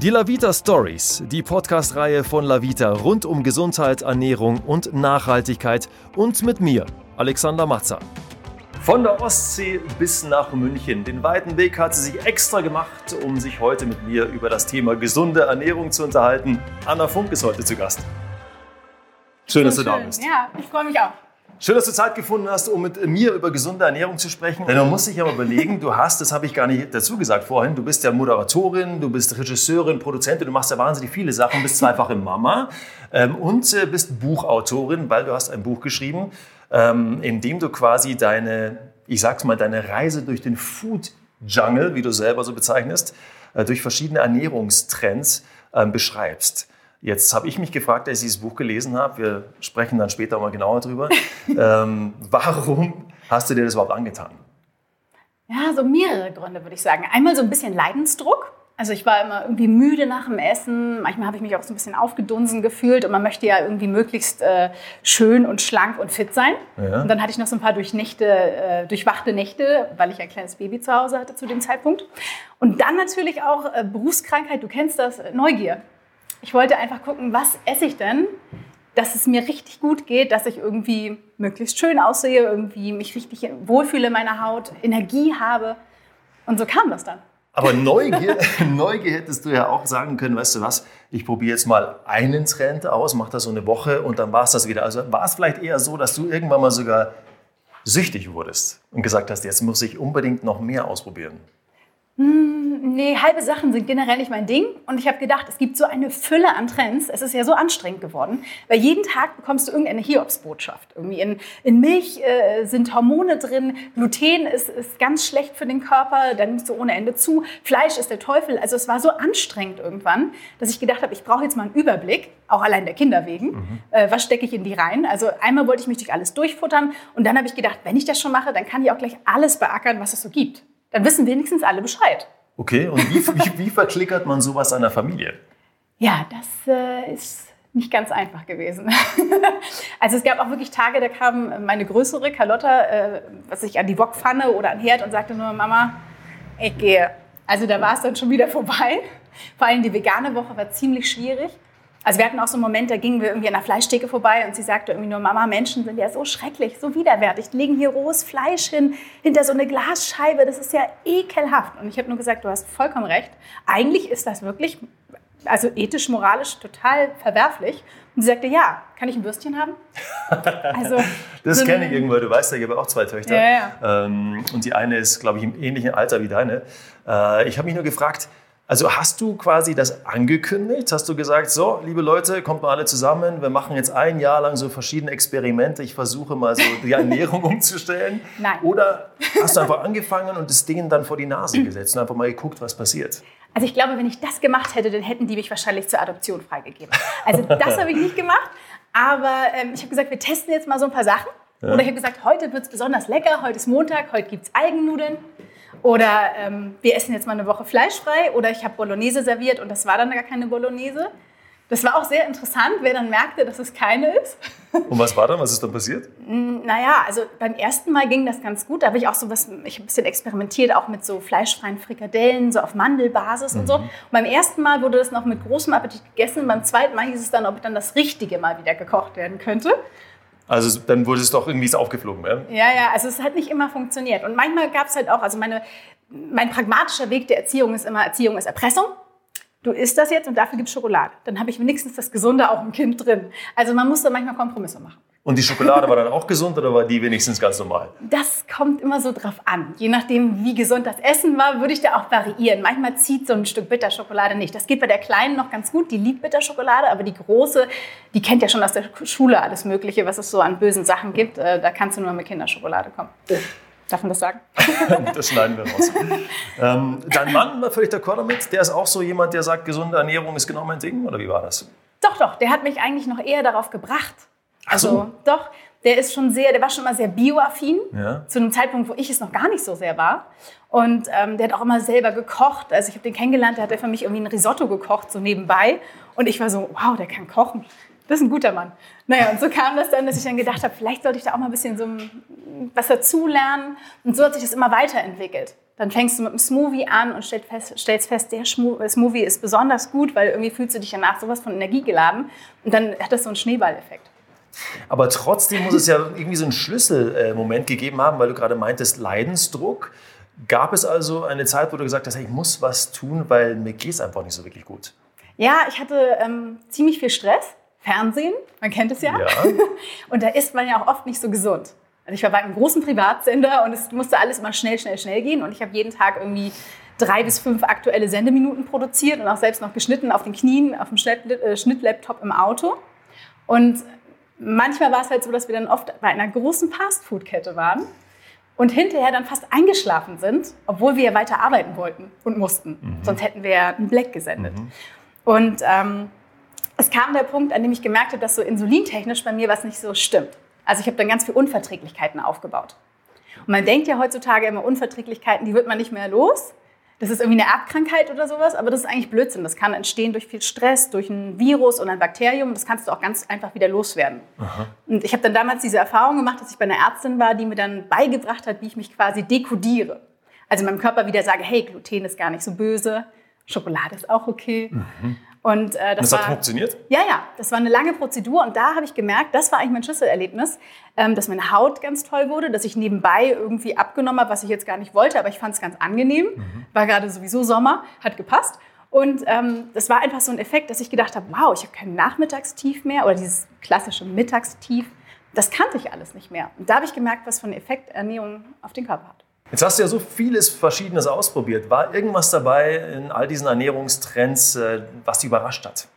Die Lavita Stories, die Podcast-Reihe von Lavita rund um Gesundheit, Ernährung und Nachhaltigkeit und mit mir, Alexander Matzer. Von der Ostsee bis nach München. Den weiten Weg hat sie sich extra gemacht, um sich heute mit mir über das Thema gesunde Ernährung zu unterhalten. Anna Funk ist heute zu Gast. Schön, dass du da bist. Ja, ich freue mich auch. Schön, dass du Zeit gefunden hast, um mit mir über gesunde Ernährung zu sprechen. Denn man muss sich aber überlegen, du hast, das habe ich gar nicht dazu gesagt vorhin, du bist ja Moderatorin, du bist Regisseurin, Produzentin, du machst ja wahnsinnig viele Sachen, bist zweifache Mama ähm, und äh, bist Buchautorin, weil du hast ein Buch geschrieben, ähm, in dem du quasi deine, ich sag's mal, deine Reise durch den Food Jungle, wie du selber so bezeichnest, äh, durch verschiedene Ernährungstrends ähm, beschreibst. Jetzt habe ich mich gefragt, als ich dieses Buch gelesen habe, wir sprechen dann später mal genauer drüber, ähm, warum hast du dir das überhaupt angetan? Ja, so mehrere Gründe würde ich sagen. Einmal so ein bisschen Leidensdruck. Also ich war immer irgendwie müde nach dem Essen. Manchmal habe ich mich auch so ein bisschen aufgedunsen gefühlt und man möchte ja irgendwie möglichst äh, schön und schlank und fit sein. Ja. Und dann hatte ich noch so ein paar Durchnächte, äh, durchwachte Nächte, weil ich ein kleines Baby zu Hause hatte zu dem Zeitpunkt. Und dann natürlich auch äh, Berufskrankheit, du kennst das, Neugier. Ich wollte einfach gucken, was esse ich denn, dass es mir richtig gut geht, dass ich irgendwie möglichst schön aussehe, irgendwie mich richtig wohlfühle in meiner Haut, Energie habe. Und so kam das dann. Aber Neugier, Neugier hättest du ja auch sagen können, weißt du was, ich probiere jetzt mal einen Trend aus, mache das so eine Woche und dann war es das wieder. Also war es vielleicht eher so, dass du irgendwann mal sogar süchtig wurdest und gesagt hast, jetzt muss ich unbedingt noch mehr ausprobieren. Nee, halbe Sachen sind generell nicht mein Ding. Und ich habe gedacht, es gibt so eine Fülle an Trends. Es ist ja so anstrengend geworden, weil jeden Tag bekommst du irgendeine Hiobsbotschaft. Irgendwie in, in Milch äh, sind Hormone drin, Gluten ist, ist ganz schlecht für den Körper, dann nimmst du ohne Ende zu. Fleisch ist der Teufel. Also es war so anstrengend irgendwann, dass ich gedacht habe, ich brauche jetzt mal einen Überblick, auch allein der Kinder wegen. Äh, was stecke ich in die rein? Also einmal wollte ich mich durch alles durchfuttern und dann habe ich gedacht, wenn ich das schon mache, dann kann ich auch gleich alles beackern, was es so gibt. Dann wissen wenigstens alle Bescheid. Okay, und wie, wie, wie verklickert man sowas einer Familie? Ja, das äh, ist nicht ganz einfach gewesen. also es gab auch wirklich Tage, da kam meine größere Carlotta, äh, was ich an die Wokpfanne oder an den Herd und sagte nur, Mama, ich gehe. Also da war es dann schon wieder vorbei. Vor allem die vegane Woche war ziemlich schwierig. Also wir hatten auch so einen Moment, da gingen wir irgendwie an der Fleischtheke vorbei und sie sagte irgendwie nur, Mama, Menschen sind ja so schrecklich, so widerwärtig, legen hier rohes Fleisch hin, hinter so eine Glasscheibe, das ist ja ekelhaft. Und ich habe nur gesagt, du hast vollkommen recht. Eigentlich ist das wirklich, also ethisch, moralisch total verwerflich. Und sie sagte, ja, kann ich ein Würstchen haben? Also, Das so kenne ich irgendwo, du weißt ja, ich habe auch zwei Töchter. Ja, Ähm, und die eine ist, glaube ich, im ähnlichen Alter wie deine. Äh, ich habe mich nur gefragt, also hast du quasi das angekündigt? Hast du gesagt, so, liebe Leute, kommt mal alle zusammen, wir machen jetzt ein Jahr lang so verschiedene Experimente, ich versuche mal so die Ernährung umzustellen? Nein. Oder hast du einfach angefangen und das Ding dann vor die Nase gesetzt und einfach mal geguckt, was passiert? Also ich glaube, wenn ich das gemacht hätte, dann hätten die mich wahrscheinlich zur Adoption freigegeben. Also das habe ich nicht gemacht. Aber ähm, ich habe gesagt, wir testen jetzt mal so ein paar Sachen. Oder ich habe gesagt, heute wird es besonders lecker, heute ist Montag, heute gibt es Algennudeln. Oder ähm, wir essen jetzt mal eine Woche fleischfrei. Oder ich habe Bolognese serviert und das war dann gar keine Bolognese. Das war auch sehr interessant, wer dann merkte, dass es keine ist. Und was war dann? Was ist dann passiert? Naja, also beim ersten Mal ging das ganz gut. Da habe ich auch so was, ich habe ein bisschen experimentiert, auch mit so fleischfreien Frikadellen, so auf Mandelbasis und so. Und beim ersten Mal wurde das noch mit großem Appetit gegessen. Beim zweiten Mal hieß es dann, ob dann das Richtige mal wieder gekocht werden könnte. Also dann wurde es doch irgendwie aufgeflogen, ja? Ja, ja, also es hat nicht immer funktioniert. Und manchmal gab es halt auch, also meine, mein pragmatischer Weg der Erziehung ist immer, Erziehung ist Erpressung. Du isst das jetzt und dafür gibt es Schokolade. Dann habe ich wenigstens das Gesunde auch im Kind drin. Also man muss da manchmal Kompromisse machen. Und die Schokolade war dann auch gesund oder war die wenigstens ganz normal? Das kommt immer so drauf an. Je nachdem, wie gesund das Essen war, würde ich da auch variieren. Manchmal zieht so ein Stück Bitterschokolade nicht. Das geht bei der Kleinen noch ganz gut. Die liebt Bitterschokolade, aber die Große, die kennt ja schon aus der Schule alles Mögliche, was es so an bösen Sachen gibt. Äh, Da kannst du nur mit Kinderschokolade kommen. Darf man das sagen? Das schneiden wir raus. ähm, dein Mann war völlig d'accord damit. Der ist auch so jemand, der sagt, gesunde Ernährung ist genau mein Ding. Oder wie war das? Doch, doch, der hat mich eigentlich noch eher darauf gebracht. Ach so. Also, doch, der ist schon sehr, der war schon immer sehr bioaffin. Ja. Zu einem Zeitpunkt, wo ich es noch gar nicht so sehr war. Und ähm, der hat auch immer selber gekocht. Also ich habe den kennengelernt, der hat er für mich irgendwie ein Risotto gekocht, so nebenbei. Und ich war so, wow, der kann kochen. Das ist ein guter Mann. Naja, und so kam das dann, dass ich dann gedacht habe, vielleicht sollte ich da auch mal ein bisschen so was dazulernen. Und so hat sich das immer weiterentwickelt. Dann fängst du mit einem Smoothie an und stellst fest, stellst fest der Smoothie ist besonders gut, weil irgendwie fühlst du dich danach sowas von Energie geladen. Und dann hat das so einen Schneeballeffekt. Aber trotzdem muss es ja irgendwie so einen Schlüsselmoment gegeben haben, weil du gerade meintest, Leidensdruck. Gab es also eine Zeit, wo du gesagt hast, hey, ich muss was tun, weil mir geht es einfach nicht so wirklich gut? Ja, ich hatte ähm, ziemlich viel Stress. Fernsehen, man kennt es ja. ja. Und da ist man ja auch oft nicht so gesund. Also ich war bei einem großen Privatsender und es musste alles immer schnell, schnell, schnell gehen. Und ich habe jeden Tag irgendwie drei bis fünf aktuelle Sendeminuten produziert und auch selbst noch geschnitten auf den Knien, auf dem äh, Schnittlaptop im Auto. Und manchmal war es halt so, dass wir dann oft bei einer großen Fastfood-Kette waren und hinterher dann fast eingeschlafen sind, obwohl wir weiter arbeiten wollten und mussten. Mhm. Sonst hätten wir ein Black gesendet. Mhm. Und ähm, es kam der Punkt, an dem ich gemerkt habe, dass so insulintechnisch bei mir was nicht so stimmt. Also ich habe dann ganz viele Unverträglichkeiten aufgebaut. Und man denkt ja heutzutage immer, Unverträglichkeiten, die wird man nicht mehr los. Das ist irgendwie eine Erbkrankheit oder sowas, aber das ist eigentlich Blödsinn. Das kann entstehen durch viel Stress, durch ein Virus oder ein Bakterium. Das kannst du auch ganz einfach wieder loswerden. Aha. Und ich habe dann damals diese Erfahrung gemacht, dass ich bei einer Ärztin war, die mir dann beigebracht hat, wie ich mich quasi dekodiere. Also meinem Körper wieder sage, hey, Gluten ist gar nicht so böse, Schokolade ist auch okay. Mhm. Und äh, das, das hat war, funktioniert? Ja, ja. Das war eine lange Prozedur und da habe ich gemerkt, das war eigentlich mein Schlüsselerlebnis, ähm, dass meine Haut ganz toll wurde, dass ich nebenbei irgendwie abgenommen habe, was ich jetzt gar nicht wollte, aber ich fand es ganz angenehm. Mhm. War gerade sowieso Sommer, hat gepasst. Und ähm, das war einfach so ein Effekt, dass ich gedacht habe, wow, ich habe kein Nachmittagstief mehr oder dieses klassische Mittagstief. Das kannte ich alles nicht mehr. Und da habe ich gemerkt, was für einen Effekt Ernährung auf den Körper hat. Jetzt hast du ja so vieles Verschiedenes ausprobiert. War irgendwas dabei in all diesen Ernährungstrends, äh, was dich überrascht hat?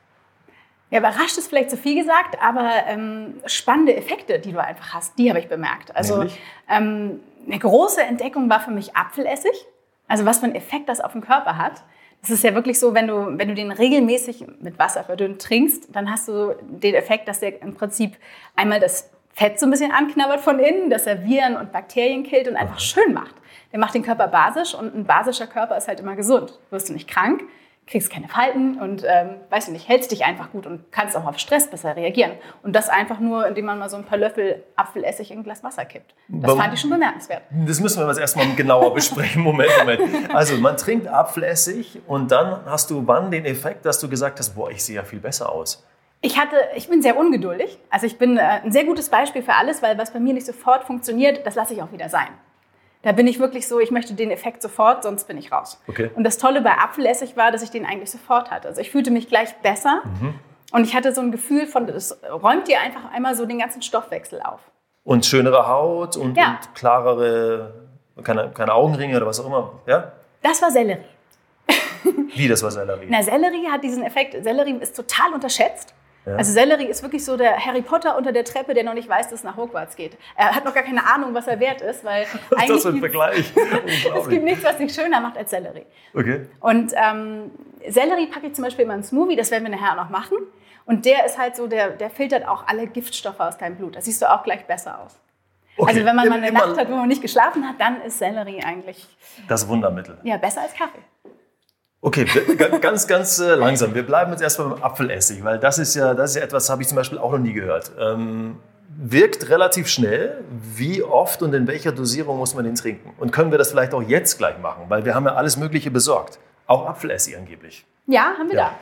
Ja, überrascht ist vielleicht zu viel gesagt, aber ähm, spannende Effekte, die du einfach hast, die habe ich bemerkt. Also ähm, eine große Entdeckung war für mich Apfelessig. Also was für einen Effekt das auf den Körper hat. Es ist ja wirklich so, wenn du, wenn du den regelmäßig mit Wasser verdünnt trinkst, dann hast du den Effekt, dass der im Prinzip einmal das Fett so ein bisschen anknabbert von innen, dass er Viren und Bakterien killt und einfach schön macht. Der macht den Körper basisch und ein basischer Körper ist halt immer gesund. Wirst du nicht krank, kriegst keine Falten und ähm, weißt du nicht, hältst dich einfach gut und kannst auch auf Stress besser reagieren. Und das einfach nur, indem man mal so ein paar Löffel Apfelessig in ein Glas Wasser kippt. Das fand ich schon bemerkenswert. Das müssen wir jetzt erstmal genauer besprechen. Moment, Moment. Also man trinkt Apfelessig und dann hast du wann den Effekt, dass du gesagt hast, boah, ich sehe ja viel besser aus. Ich, hatte, ich bin sehr ungeduldig. Also ich bin äh, ein sehr gutes Beispiel für alles, weil was bei mir nicht sofort funktioniert, das lasse ich auch wieder sein. Da bin ich wirklich so, ich möchte den Effekt sofort, sonst bin ich raus. Okay. Und das Tolle bei Apfelessig war, dass ich den eigentlich sofort hatte. Also ich fühlte mich gleich besser mhm. und ich hatte so ein Gefühl von, das räumt dir einfach einmal so den ganzen Stoffwechsel auf. Und schönere Haut und, ja. und klarere, keine, keine Augenringe oder was auch immer, ja? Das war Sellerie. Wie, das war Sellerie? Na, Sellerie hat diesen Effekt, Sellerie ist total unterschätzt. Ja. Also Sellerie ist wirklich so der Harry Potter unter der Treppe, der noch nicht weiß, dass es nach Hogwarts geht. Er hat noch gar keine Ahnung, was er wert ist, weil eigentlich das ist ein Vergleich. es gibt nichts, was dich schöner macht als Sellerie. Okay. Und ähm, Sellerie packe ich zum Beispiel immer in Smoothie, das werden wir nachher auch noch machen. Und der ist halt so, der, der filtert auch alle Giftstoffe aus deinem Blut. Da siehst du auch gleich besser aus. Okay. Also wenn man mal eine Nacht hat, wo man nicht geschlafen hat, dann ist Sellerie eigentlich das Wundermittel. Ja, besser als Kaffee. Okay, ganz, ganz äh, langsam. Wir bleiben jetzt erstmal beim Apfelessig, weil das ist ja, das ist ja etwas, habe ich zum Beispiel auch noch nie gehört. Ähm, wirkt relativ schnell. Wie oft und in welcher Dosierung muss man den trinken? Und können wir das vielleicht auch jetzt gleich machen? Weil wir haben ja alles Mögliche besorgt. Auch Apfelessig angeblich. Ja, haben wir ja.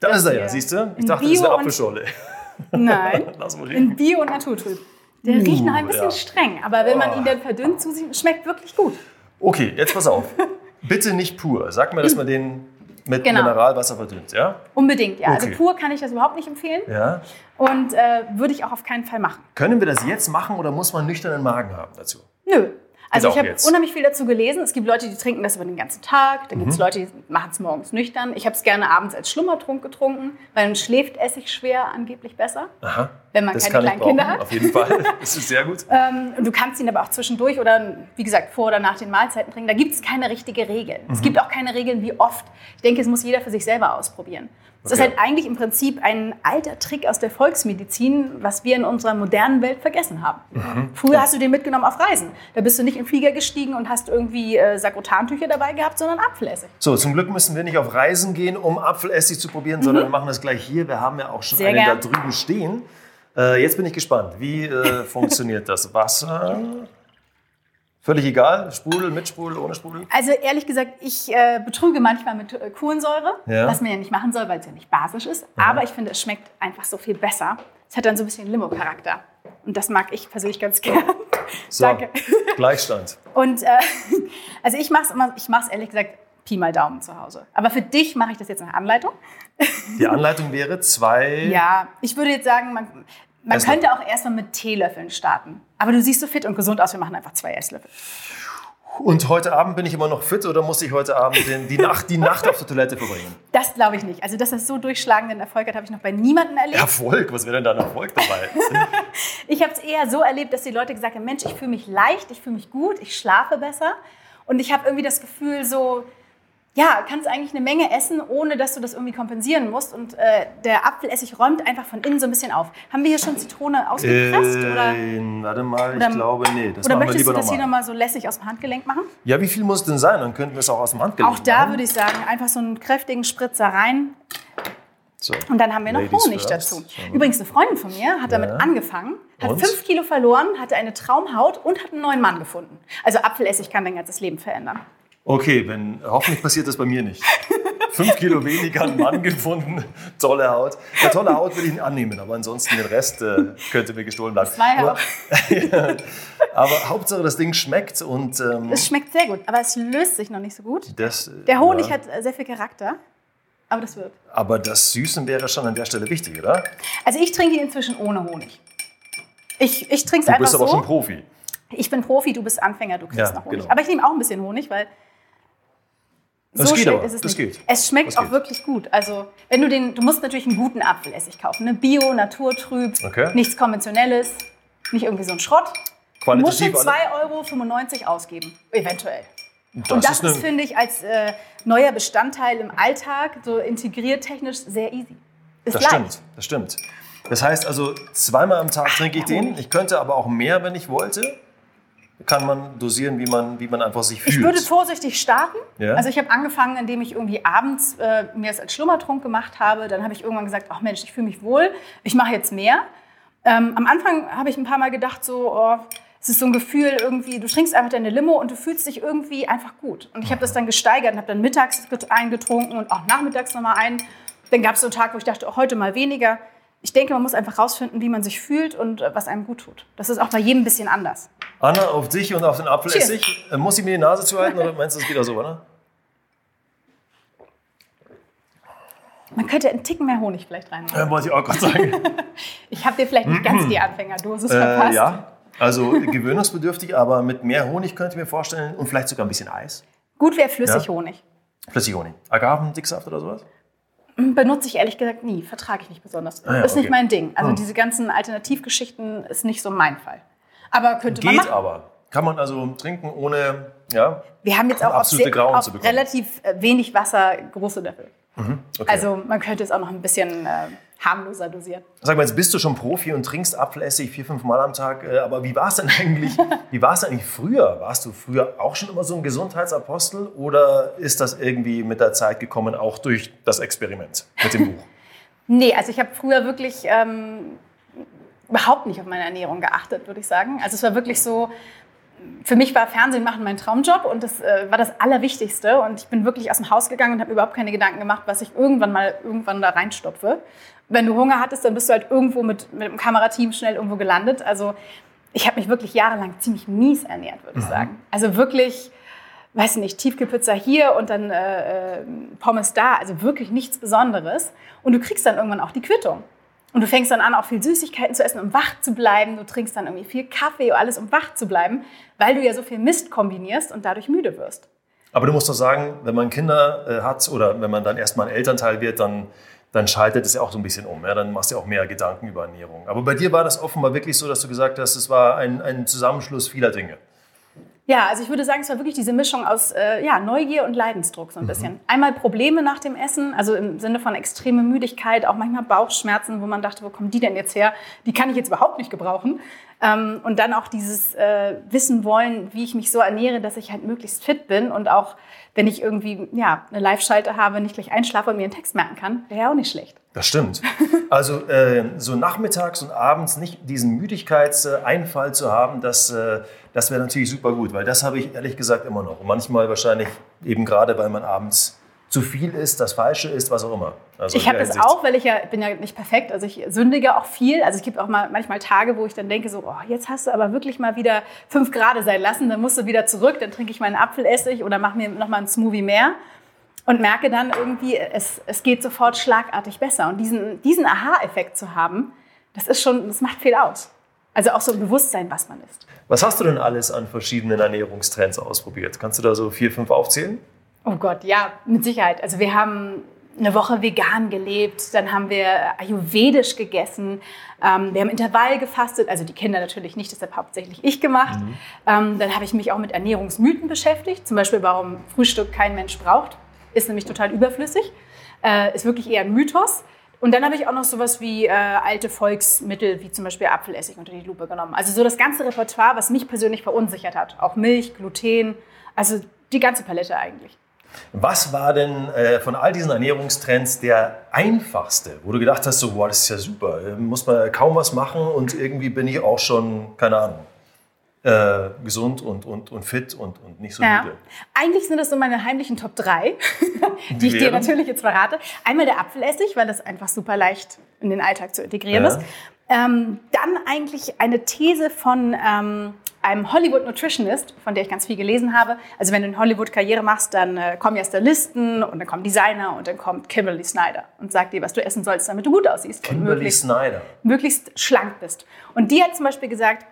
da. Da ist er ja, siehst du? Ich dachte, Bio das wäre Apfelschorle. Nein, in Bio- und Naturtrüb. Der uh, riecht noch ein bisschen ja. streng, aber wenn man ihn dann verdünnt, schmeckt wirklich gut. Okay, jetzt pass auf. Bitte nicht pur. Sag mir, dass man den mit genau. Mineralwasser verdünnt, ja? Unbedingt, ja. Also okay. Also pur kann ich das überhaupt nicht empfehlen. Ja. Und äh, würde ich auch auf keinen Fall machen. Können wir das jetzt machen oder muss man nüchternen Magen haben dazu? Nö. Also ich habe unheimlich viel dazu gelesen. Es gibt Leute, die trinken das über den ganzen Tag. Dann mhm. gibt es Leute, die machen es morgens nüchtern. Ich habe es gerne abends als Schlummertrunk getrunken, weil dann schläft Essig schwer angeblich besser, Aha. wenn man das keine kleinen Kinder hat. Auf jeden Fall, das ist sehr gut. ähm, du kannst ihn aber auch zwischendurch oder wie gesagt vor oder nach den Mahlzeiten trinken. Da gibt es keine richtige Regel. Mhm. Es gibt auch keine Regeln, wie oft. Ich denke, es muss jeder für sich selber ausprobieren. Es okay. ist halt eigentlich im Prinzip ein alter Trick aus der Volksmedizin, was wir in unserer modernen Welt vergessen haben. Mhm. Früher hast du den mitgenommen auf Reisen. Da bist du nicht in den Flieger gestiegen und hast irgendwie äh, Sakrotantücher dabei gehabt, sondern Apfelessig. So, zum Glück müssen wir nicht auf Reisen gehen, um Apfelessig zu probieren, mhm. sondern wir machen das gleich hier. Wir haben ja auch schon Sehr einen gern. da drüben stehen. Äh, jetzt bin ich gespannt. Wie äh, funktioniert das Wasser? Völlig egal, Sprudel, mit Sprudel, ohne Sprudel? Also ehrlich gesagt, ich äh, betrüge manchmal mit äh, Kohlensäure, Ja. was man ja nicht machen soll, weil es ja nicht basisch ist. Aber ich finde, es schmeckt einfach so viel besser. Es hat dann so ein bisschen Limo-Charakter. Und das mag ich persönlich ganz gern. So, Danke. Gleichstand. Und äh, also ich mache es immer, ich mache es ehrlich gesagt Pi mal Daumen zu Hause. Aber für dich mache ich das jetzt nach Anleitung. Die Anleitung wäre zwei. Ja, ich würde jetzt sagen, man, man Esslöffel. könnte auch erstmal mit Teelöffeln starten. Aber du siehst so fit und gesund aus, wir machen einfach zwei Esslöffel. Und heute Abend bin ich immer noch fit oder muss ich heute Abend den, die, Nacht, die Nacht auf der Toilette verbringen? Das glaube ich nicht. Also, dass das so durchschlagenden Erfolg hat, habe ich noch bei niemandem erlebt. Erfolg, was wäre denn da ein Erfolg dabei? Ich habe es eher so erlebt, dass die Leute gesagt haben, Mensch, ich fühle mich leicht, ich fühle mich gut, ich schlafe besser. Und ich habe irgendwie das Gefühl so, ja, kannst eigentlich eine Menge essen, ohne dass du das irgendwie kompensieren musst. Und äh, der Apfelessig räumt einfach von innen so ein bisschen auf. Haben wir hier schon Zitrone ausgepresst? oder äh, warte mal, oder- ich glaube, nee. Das oder machen wir möchtest lieber du das hier nochmal. so lässig aus dem Handgelenk machen? Ja, wie viel muss es denn sein? Dann könnten wir es auch aus dem Handgelenk Auch da machen. würde ich sagen, einfach so einen kräftigen Spritzer rein. So. Und dann haben wir noch Ladies Honig first. dazu. Übrigens, eine Freundin von mir hat damit Ja. angefangen, hat Und? fünf Kilo verloren, hatte eine Traumhaut und hat einen neuen Mann gefunden. Also Apfelessig kann dein ganzes Leben verändern. Okay, wenn, hoffentlich passiert das bei mir nicht. Fünf Kilo weniger, einen Mann gefunden, tolle Haut. Ja, tolle Haut will ich nicht annehmen, aber ansonsten den Rest äh, könnte mir gestohlen bleiben. war ja aber, Hauptsache, das Ding schmeckt und ähm, Es schmeckt sehr gut, aber es löst sich noch nicht so gut. das, Der Honig ja. hat sehr viel Charakter, aber das wird. Aber das Süßen wäre schon an der Stelle wichtig, oder? Also ich trinke ihn inzwischen ohne Honig. Ich, ich trinke es Du einfach bist aber so. schon Profi. Ich bin Profi, du bist Anfänger, du kriegst Ja, noch Honig. genau. Aber ich nehme auch ein bisschen Honig, weil Das so geht aber, ist es das nicht. geht. Es schmeckt Das auch geht. wirklich gut. Also wenn du den, du musst natürlich einen guten Apfelessig kaufen, ne? Bio, naturtrüb, Okay. nichts konventionelles, nicht irgendwie so ein Schrott. Du musst Qualitativ alle- 2,95 Euro ausgeben, eventuell. Das Und das ist ist, finde ich, als äh, neuer Bestandteil im Alltag, so integriert technisch, sehr easy. Ist Das leicht. stimmt, das stimmt. Das heißt also, zweimal am Tag trinke ich den. Ich könnte aber auch mehr, wenn ich wollte. Kann man dosieren, wie man, wie man einfach sich fühlt. Ich würde vorsichtig starten. Ja. Also ich habe angefangen, indem ich irgendwie abends äh, mir das als Schlummertrunk gemacht habe. Dann habe ich irgendwann gesagt, ach Mensch, ich fühle mich wohl, ich mache jetzt mehr. Ähm, am Anfang habe ich ein paar Mal gedacht, so, oh, es ist so ein Gefühl irgendwie, du trinkst einfach deine Limo und du fühlst dich irgendwie einfach gut. Und ich habe das dann gesteigert und habe dann mittags get- eingetrunken und auch nachmittags nochmal einen. Dann gab es so einen Tag, wo ich dachte, oh, heute mal weniger. Ich denke, man muss einfach rausfinden, wie man sich fühlt und äh, was einem gut tut. Das ist auch bei jedem ein bisschen anders. Anna, auf dich und auf den Apfelessig. Äh, Muss ich mir die Nase zuhalten oder meinst du, das geht auch so, oder? Man könnte einen Ticken mehr Honig vielleicht reinmachen. Äh, wollte ich auch gerade sagen. Ich habe dir vielleicht nicht ganz die Anfängerdosis äh, verpasst. ja, also gewöhnungsbedürftig, aber mit mehr Honig könnte ich mir vorstellen und vielleicht sogar ein bisschen Eis. Gut wäre flüssig Ja. Honig. Flüssig Honig. Agavendicksaft oder sowas? Benutze ich ehrlich gesagt nie, vertrage ich nicht besonders. Ah ja, ist nicht okay. mein Ding. Also Hm. diese ganzen Alternativgeschichten ist nicht so mein Fall. Aber könnte man Geht machen. aber. Kann man also trinken ohne, ja, Wir haben jetzt auch auf, sehr, auf zu bekommen. relativ äh, wenig Wasser große Löffel. okay. Also man könnte es auch noch ein bisschen äh, harmloser dosieren. Sag mal, jetzt bist du schon Profi und trinkst Apfelessig vier, fünf Mal am Tag. äh, Aber wie war es denn eigentlich? Wie war es eigentlich früher? Warst du früher auch schon immer so ein Gesundheitsapostel oder ist das irgendwie mit der Zeit gekommen, auch durch das Experiment mit dem Buch? Nee, also ich habe früher wirklich ähm, überhaupt nicht auf meine Ernährung geachtet, würde ich sagen. Also es war wirklich so, für mich war Fernsehen machen mein Traumjob und das äh, war das Allerwichtigste. Und ich bin wirklich aus dem Haus gegangen und habe überhaupt keine Gedanken gemacht, was ich irgendwann mal irgendwann da reinstopfe. Wenn du Hunger hattest, dann bist du halt irgendwo mit, mit dem Kamerateam schnell irgendwo gelandet. Also ich habe mich wirklich jahrelang ziemlich mies ernährt, würde ich sagen. Also wirklich, weiß nicht, Tiefkühlpizza hier und dann äh, äh, Pommes da. Also wirklich nichts Besonderes. Und du kriegst dann irgendwann auch die Quittung. Und du fängst dann an, auch viel Süßigkeiten zu essen, um wach zu bleiben. Du trinkst dann irgendwie viel Kaffee, alles, um wach zu bleiben, weil du ja so viel Mist kombinierst und dadurch müde wirst. Aber du musst doch sagen, wenn man Kinder äh, hat oder wenn man dann erstmal ein Elternteil wird, dann, dann schaltet es ja auch so ein bisschen um. Ja? Dann machst du ja auch mehr Gedanken über Ernährung. Aber bei dir war das offenbar wirklich so, dass du gesagt hast, es war ein, ein Zusammenschluss vieler Dinge. Ja, also ich würde sagen, es war wirklich diese Mischung aus äh, ja, Neugier und Leidensdruck so ein bisschen. Einmal Probleme nach dem Essen, also im Sinne von extreme Müdigkeit, auch manchmal Bauchschmerzen, wo man dachte, wo kommen die denn jetzt her? Die kann ich jetzt überhaupt nicht gebrauchen. Ähm, und dann auch dieses äh, Wissen wollen, wie ich mich so ernähre, dass ich halt möglichst fit bin und auch wenn ich irgendwie ja, eine Live-Schalte habe, nicht gleich einschlafe und mir einen Text merken kann, wäre ja auch nicht schlecht. Das stimmt. Also äh, so nachmittags und abends nicht diesen Müdigkeitseinfall zu haben, das, äh, das wäre natürlich super gut, weil das habe ich ehrlich gesagt immer noch. Und manchmal wahrscheinlich eben gerade, weil man abends zu viel ist, das Falsche ist, was auch immer. Also ich habe das auch, weil ich ja bin ja nicht perfekt. Also ich sündige auch viel. Also es gibt auch mal manchmal Tage, wo ich dann denke so, oh, jetzt hast du aber wirklich mal wieder fünf Grad sein lassen. Dann musst du wieder zurück. Dann trinke ich meinen Apfelessig oder mache mir noch mal einen Smoothie mehr und merke dann irgendwie, es, es geht sofort schlagartig besser. Und diesen, diesen Aha-Effekt zu haben, das ist schon, das macht viel aus. Also auch so ein Bewusstsein, was man ist. Was hast du denn alles an verschiedenen Ernährungstrends ausprobiert? Kannst du da so vier, fünf aufzählen? Oh Gott, ja, mit Sicherheit. Also wir haben eine Woche vegan gelebt, dann haben wir ayurvedisch gegessen, ähm, wir haben Intervall gefastet, also die Kinder natürlich nicht, das habe hauptsächlich ich gemacht. Mhm. Ähm, dann habe ich mich auch mit Ernährungsmythen beschäftigt, zum Beispiel warum Frühstück kein Mensch braucht, ist nämlich total überflüssig, äh, ist wirklich eher ein Mythos. Und dann habe ich auch noch sowas wie äh, alte Volksmittel, wie zum Beispiel Apfelessig unter die Lupe genommen. Also so das ganze Repertoire, was mich persönlich verunsichert hat. Auch Milch, Gluten, also die ganze Palette eigentlich. Was war denn äh, von all diesen Ernährungstrends der einfachste, wo du gedacht hast, so, wow, das ist ja super, äh, muss man kaum was machen und irgendwie bin ich auch schon, keine Ahnung, äh, gesund und, und, und fit und, und nicht so ja. müde. Eigentlich sind das so meine heimlichen Top 3, die ich dir natürlich jetzt verrate. Einmal der Apfelessig, weil das einfach super leicht in den Alltag zu integrieren ja. ist. Ähm, dann eigentlich eine These von ähm, einem Hollywood Nutritionist, von der ich ganz viel gelesen habe. Also wenn du in Hollywood Karriere machst, dann äh, kommen ja Stylisten und dann kommen Designer und dann kommt Kimberly Snyder und sagt dir, was du essen sollst, damit du gut aussiehst. Kimberly und möglichst, Snyder. Möglichst schlank bist. Und die hat zum Beispiel gesagt,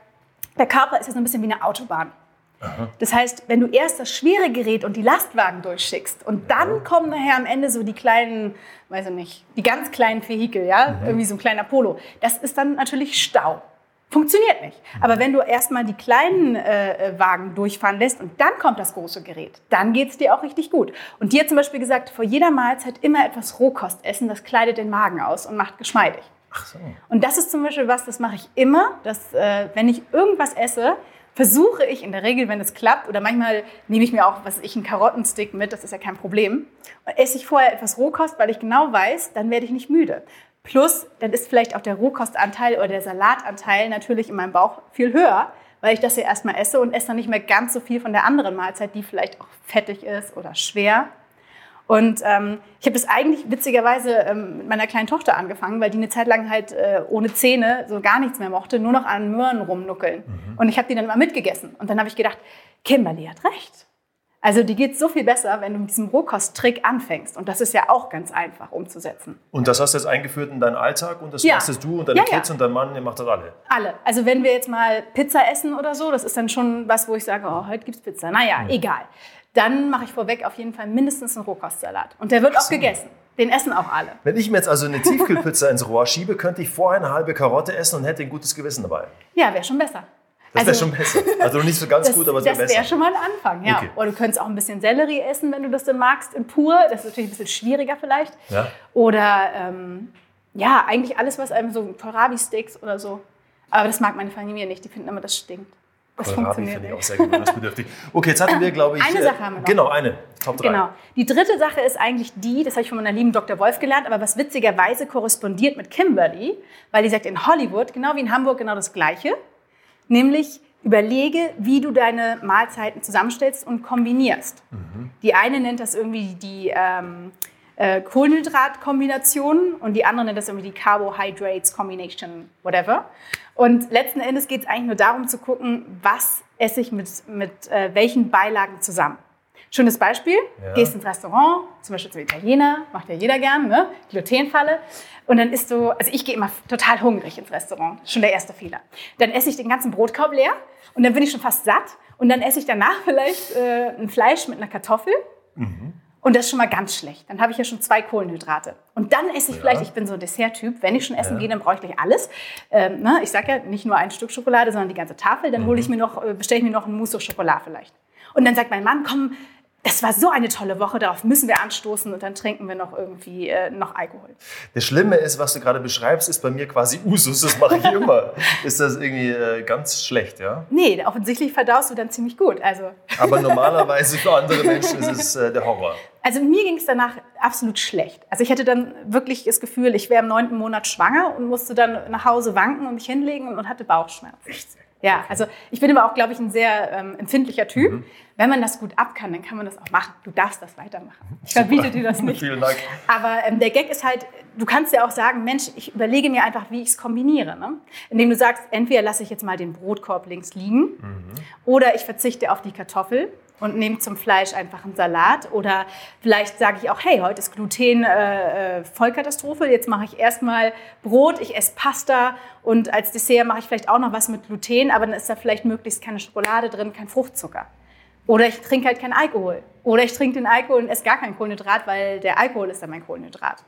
der Körper ist jetzt so ein bisschen wie eine Autobahn. Aha. Das heißt, wenn du erst das schwere Gerät und die Lastwagen durchschickst und dann ja. kommen nachher am Ende so die kleinen, weiß ich nicht, die ganz kleinen Vehikel, ja, mhm. irgendwie so ein kleiner Polo, das ist dann natürlich Stau. Funktioniert nicht. Aber wenn du erstmal die kleinen äh, äh, Wagen durchfahren lässt und dann kommt das große Gerät, dann geht es dir auch richtig gut. Und hat zum Beispiel gesagt, vor jeder Mahlzeit immer etwas Rohkost essen, das kleidet den Magen aus und macht geschmeidig. Ach so. Und das ist zum Beispiel was, das mache ich immer, dass äh, wenn ich irgendwas esse, versuche ich in der Regel, wenn es klappt, oder manchmal nehme ich mir auch, was ich, einen Karottenstick mit, das ist ja kein Problem, und esse ich vorher etwas Rohkost, weil ich genau weiß, dann werde ich nicht müde. Plus, dann ist vielleicht auch der Rohkostanteil oder der Salatanteil natürlich in meinem Bauch viel höher, weil ich das ja erstmal esse und esse dann nicht mehr ganz so viel von der anderen Mahlzeit, die vielleicht auch fettig ist oder schwer. Und ähm, ich habe das eigentlich witzigerweise ähm, mit meiner kleinen Tochter angefangen, weil die eine Zeit lang halt äh, ohne Zähne so gar nichts mehr mochte, nur noch an Möhren rumnuckeln. Mhm. Und ich habe die dann mal mitgegessen. Und dann habe ich gedacht, Kimberly hat recht. Also die geht so viel besser, wenn du mit diesem Rohkosttrick anfängst. Und das ist ja auch ganz einfach umzusetzen. Und das hast du jetzt eingeführt in deinen Alltag und das ja. machst du und deine ja, Kids ja. und dein Mann, ihr macht das alle? Alle. Also wenn wir jetzt mal Pizza essen oder so, das ist dann schon was, wo ich sage, oh, heute gibt's Pizza. Naja, mhm. egal. Dann mache ich vorweg auf jeden Fall mindestens einen Rohkostsalat. Und der wird so. auch gegessen. Den essen auch alle. Wenn ich mir jetzt also eine Tiefkühlpizza ins Rohr schiebe, könnte ich vorher eine halbe Karotte essen und hätte ein gutes Gewissen dabei. Ja, wäre schon besser. Das wäre also, schon besser. Also nicht so ganz das, gut, aber es wäre besser. Das wäre schon mal ein Anfang, ja. Okay. Oder du könntest auch ein bisschen Sellerie essen, wenn du das denn magst, in pur. Das ist natürlich ein bisschen schwieriger vielleicht. Ja. Oder ähm, ja, eigentlich alles, was einem so Kohlrabi-Sticks oder so. Aber das mag meine Familie nicht. Die finden immer, das stinkt. Das Kohlrabi finde ich auch sehr gewöhnungsbedürftig. Okay, jetzt hatten wir, glaube ich... Eine Sache haben wir noch. Genau, eine. Top 3. Genau. Die dritte Sache ist eigentlich die, das habe ich von meiner lieben Dr. Wolf gelernt, aber was witzigerweise korrespondiert mit Kimberly, weil die sagt, in Hollywood, genau wie in Hamburg, genau das Gleiche. Nämlich überlege, wie du deine Mahlzeiten zusammenstellst und kombinierst. Mhm. Die eine nennt das irgendwie die ähm, äh, Kohlenhydrat-Kombination und die andere nennt das irgendwie die Carbohydrates Combination, whatever. Und letzten Endes geht es eigentlich nur darum zu gucken, was esse ich mit, mit äh, welchen Beilagen zusammen. Schönes Beispiel, ja. gehst ins Restaurant, zum Beispiel zum Italiener, macht ja jeder gern, ne? Glutenfalle. Und dann isst du, also ich gehe immer total hungrig ins Restaurant, schon der erste Fehler. Dann esse ich den ganzen Brotkorb leer und dann bin ich schon fast satt. Und dann esse ich danach vielleicht äh, ein Fleisch mit einer Kartoffel. Mhm. Und das ist schon mal ganz schlecht. Dann habe ich ja schon zwei Kohlenhydrate. Und dann esse ich ja. vielleicht, ich bin so ein Dessert-Typ, wenn ich schon essen ja. gehe, dann brauche ich gleich alles. Ähm, ne? Ich sage ja nicht nur ein Stück Schokolade, sondern die ganze Tafel. Dann mhm. hole ich mir noch, äh, bestelle ich mir noch ein Mousse au Chocolat vielleicht. Und dann sagt mein Mann, komm, das war so eine tolle Woche, darauf müssen wir anstoßen und dann trinken wir noch irgendwie äh, noch Alkohol. Das Schlimme ist, was du gerade beschreibst, ist bei mir quasi Usus, das mache ich immer. ist das irgendwie äh, ganz schlecht, ja? Nee, offensichtlich verdaust du dann ziemlich gut. Also. Aber normalerweise für andere Menschen ist es äh, der Horror. Also mir ging es danach absolut schlecht. Also ich hatte dann wirklich das Gefühl, ich wäre im neunten Monat schwanger und musste dann nach Hause wanken und mich hinlegen und hatte Bauchschmerzen. Echt? Ja, also ich bin aber auch, glaube ich, ein sehr ähm, empfindlicher Typ. Mhm. Wenn man das gut ab kann, dann kann man das auch machen. Du darfst das weitermachen. Ich verbiete dir das nicht. Vielen Dank. Aber ähm, der Gag ist halt, du kannst ja auch sagen, Mensch, ich überlege mir einfach, wie ich es kombiniere. Ne? Indem du sagst, entweder lasse ich jetzt mal den Brotkorb links liegen mhm. oder ich verzichte auf die Kartoffel und nehme zum Fleisch einfach einen Salat. Oder vielleicht sage ich auch, hey, heute ist Gluten äh, äh Vollkatastrophe. Jetzt mache ich erstmal Brot, ich esse Pasta und als Dessert mache ich vielleicht auch noch was mit Gluten, aber dann ist da vielleicht möglichst keine Schokolade drin, kein Fruchtzucker. Oder ich trinke halt keinen Alkohol. Oder ich trinke den Alkohol und esse gar kein Kohlenhydrat, weil der Alkohol ist dann mein Kohlenhydrat.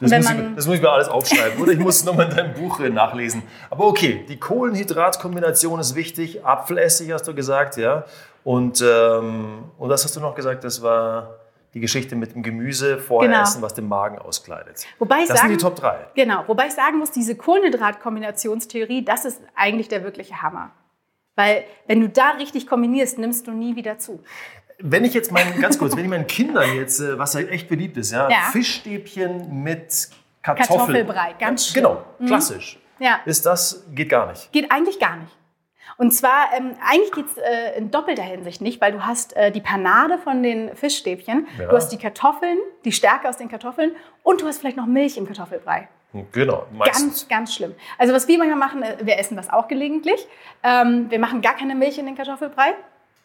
Das muss, ich, das muss, ich, mir alles aufschreiben oder ich muss es nochmal in deinem Buch nachlesen. Aber okay, die Kohlenhydratkombination ist wichtig. Apfelessig hast du gesagt, ja. Und, ähm, und was hast du noch gesagt? Das war die Geschichte mit dem Gemüse vorher genau. essen, was den Magen auskleidet. Wobei das sagen, sind die Top 3. Genau, wobei ich sagen muss, diese Kohlenhydratkombinationstheorie, das ist eigentlich der wirkliche Hammer. Weil wenn du da richtig kombinierst, nimmst du nie wieder zu. Wenn ich jetzt meinen, ganz kurz, wenn ich meinen Kindern jetzt, äh, was halt echt beliebt ist, ja, ja. Fischstäbchen mit Kartoffel. Kartoffelbrei, ganz schön. Genau, klassisch. Mhm. Ja. Ist das, geht gar nicht. Geht eigentlich gar nicht. Und zwar, ähm, eigentlich geht es äh, in doppelter Hinsicht nicht, weil du hast äh, die Panade von den Fischstäbchen, ja. du hast die Kartoffeln, die Stärke aus den Kartoffeln und du hast vielleicht noch Milch im Kartoffelbrei. Genau, meistens. Ganz, ganz schlimm. Also was wir manchmal machen, äh, wir essen das auch gelegentlich. Ähm, wir machen gar keine Milch in den Kartoffelbrei,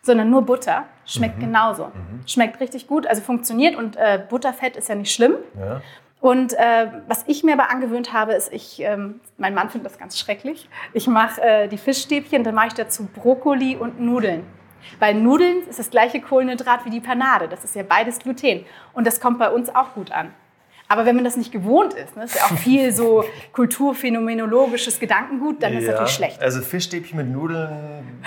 sondern nur Butter. Schmeckt mhm. genauso. Mhm. Schmeckt richtig gut, also funktioniert und äh, Butterfett ist ja nicht schlimm. Ja. Und äh, was ich mir aber angewöhnt habe, ist, ich, ähm, mein Mann findet das ganz schrecklich. Ich mache äh, die Fischstäbchen, dann mache ich dazu Brokkoli und Nudeln. Weil Nudeln ist das gleiche Kohlenhydrat wie die Panade. Das ist ja beides Gluten. Und das kommt bei uns auch gut an. Aber wenn man das nicht gewohnt ist, ne, ist ja auch viel so kulturphänomenologisches Gedankengut, dann ist ja, natürlich schlecht. Also Fischstäbchen mit Nudeln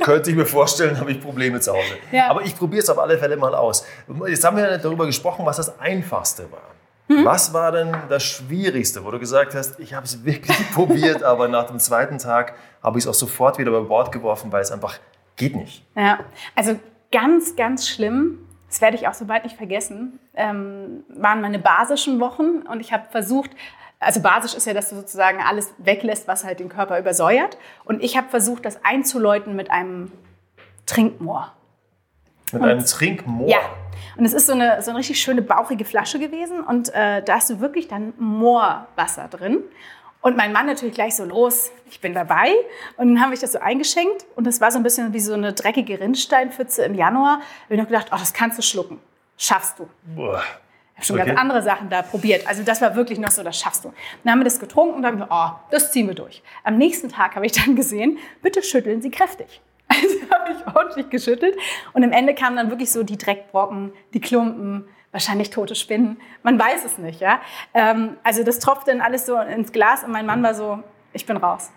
könnte ich mir vorstellen, habe ich Probleme zu Hause. Ja. Aber ich probiere es auf alle Fälle mal aus. Jetzt haben wir darüber gesprochen, was das Einfachste war. Mhm. Was war denn das Schwierigste, wo du gesagt hast, ich habe es wirklich probiert, aber nach dem zweiten Tag habe ich es auch sofort wieder über Bord geworfen, weil es einfach geht nicht. Ja, also ganz, ganz schlimm, das werde ich auch so bald nicht vergessen, ähm, waren meine basischen Wochen und ich habe versucht, also basisch ist ja, dass du sozusagen alles weglässt, was halt den Körper übersäuert. Und ich habe versucht, das einzuläuten mit einem Trinkmoor. Mit und, einem Trinkmoor? Ja, und es ist so eine, so eine richtig schöne bauchige Flasche gewesen und äh, da hast du wirklich dann Moorwasser drin. Und mein Mann natürlich gleich so los, ich bin dabei. Und dann habe ich das so eingeschenkt und das war so ein bisschen wie so eine dreckige Rinnsteinpfütze im Januar. Habe ich noch gedacht, oh, das kannst du schlucken. Schaffst du. Boah. Ich habe schon okay. ganz andere Sachen da probiert. Also das war wirklich noch so, das schaffst du. Dann haben wir das getrunken und dann, oh, das ziehen wir durch. Am nächsten Tag habe ich dann gesehen, bitte schütteln Sie kräftig. Also habe ich ordentlich geschüttelt. Und am Ende kamen dann wirklich so die Dreckbrocken, die Klumpen, wahrscheinlich tote Spinnen. Man weiß es nicht, ja. Ähm, also das tropfte dann alles so ins Glas und mein Mann war so, ich bin raus.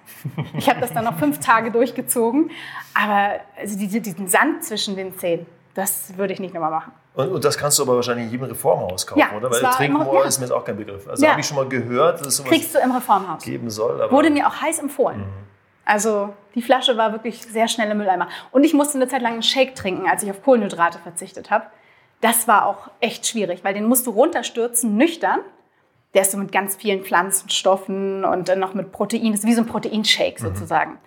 Ich habe das dann noch fünf Tage durchgezogen. Aber also diese, diesen Sand zwischen den Zähnen, das würde ich nicht nochmal machen. Und, und, das kannst du aber wahrscheinlich in jedem Reformhaus kaufen, ja, oder? Weil Trinkmoor ja. ist mir jetzt auch kein Begriff. Also ja. habe ich schon mal gehört, dass es sowas Kriegst du im Reformhaus. geben soll. Wurde mir auch heiß empfohlen. Mhm. Also die Flasche war wirklich sehr schnell im Mülleimer. Und ich musste eine Zeit lang einen Shake trinken, als ich auf Kohlenhydrate verzichtet habe. Das war auch echt schwierig, weil den musst du runterstürzen, nüchtern. Der ist so mit ganz vielen Pflanzenstoffen und dann noch mit Protein. Das ist wie so ein Proteinshake mhm. sozusagen.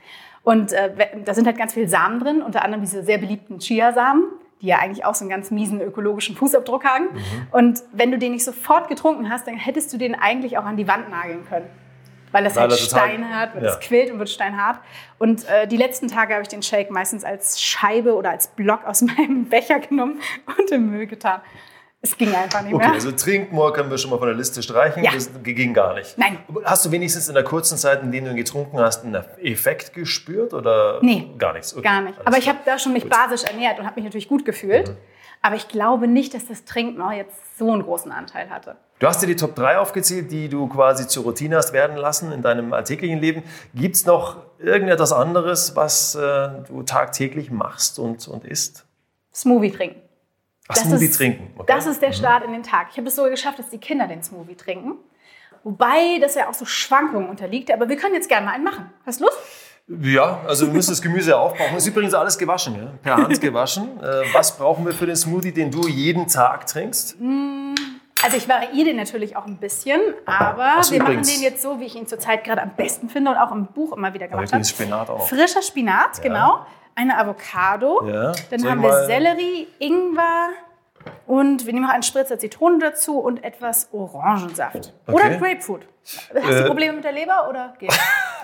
Und äh, da sind halt ganz viele Samen drin, unter anderem diese sehr beliebten Chiasamen, die ja eigentlich auch so einen ganz miesen ökologischen Fußabdruck haben. Mhm. Und wenn du den nicht sofort getrunken hast, dann hättest du den eigentlich auch an die Wand nageln können weil das halt steinhart wird, ja. es quillt und wird steinhart. Und äh, die letzten Tage habe ich den Shake meistens als Scheibe oder als Block aus meinem Becher genommen und im Müll getan. Es ging einfach nicht mehr. Okay, also Trinkmoor können wir schon mal von der Liste streichen. Ja. Das ging gar nicht. Nein. Hast du wenigstens in der kurzen Zeit, in der du ihn getrunken hast, einen Effekt gespürt oder nee, gar nichts? Okay. Gar nicht. Aber ich habe da schon mich gut. basisch ernährt und habe mich natürlich gut gefühlt. Mhm. Aber ich glaube nicht, dass das Trinkmoor jetzt so einen großen Anteil hatte. Du hast dir die Top 3 aufgezählt, die du quasi zur Routine hast werden lassen in deinem alltäglichen Leben. Gibt es noch irgendetwas anderes, was äh, du tagtäglich machst und, und isst? Smoothie trinken. Ach, Das Smoothie ist- trinken. Okay. Mhm. Das ist der Start in den Tag. Ich habe es sogar geschafft, dass die Kinder den Smoothie trinken. Wobei das ja auch so Schwankungen unterliegt. Aber wir können jetzt gerne mal einen machen. Hast du Lust? Ja, also wir müssen das Gemüse aufbrauchen. Ist übrigens alles gewaschen, ja? per Hand gewaschen. Äh, was brauchen wir für den Smoothie, den du jeden Tag trinkst? Also ich variiere den natürlich auch ein bisschen, aber Ach so, wir machen übrigens. den jetzt so, wie ich ihn zurzeit gerade am besten finde und auch im Buch immer wieder gemacht habe. Spinat auch. Frischer Spinat, genau. Eine Avocado. Ja. Dann ich haben wir Sellerie, Ingwer und wir nehmen noch einen Spritzer Zitrone dazu und etwas Orangensaft. Oder Okay. Grapefruit. Hast Äh, du Probleme mit der Leber oder geht?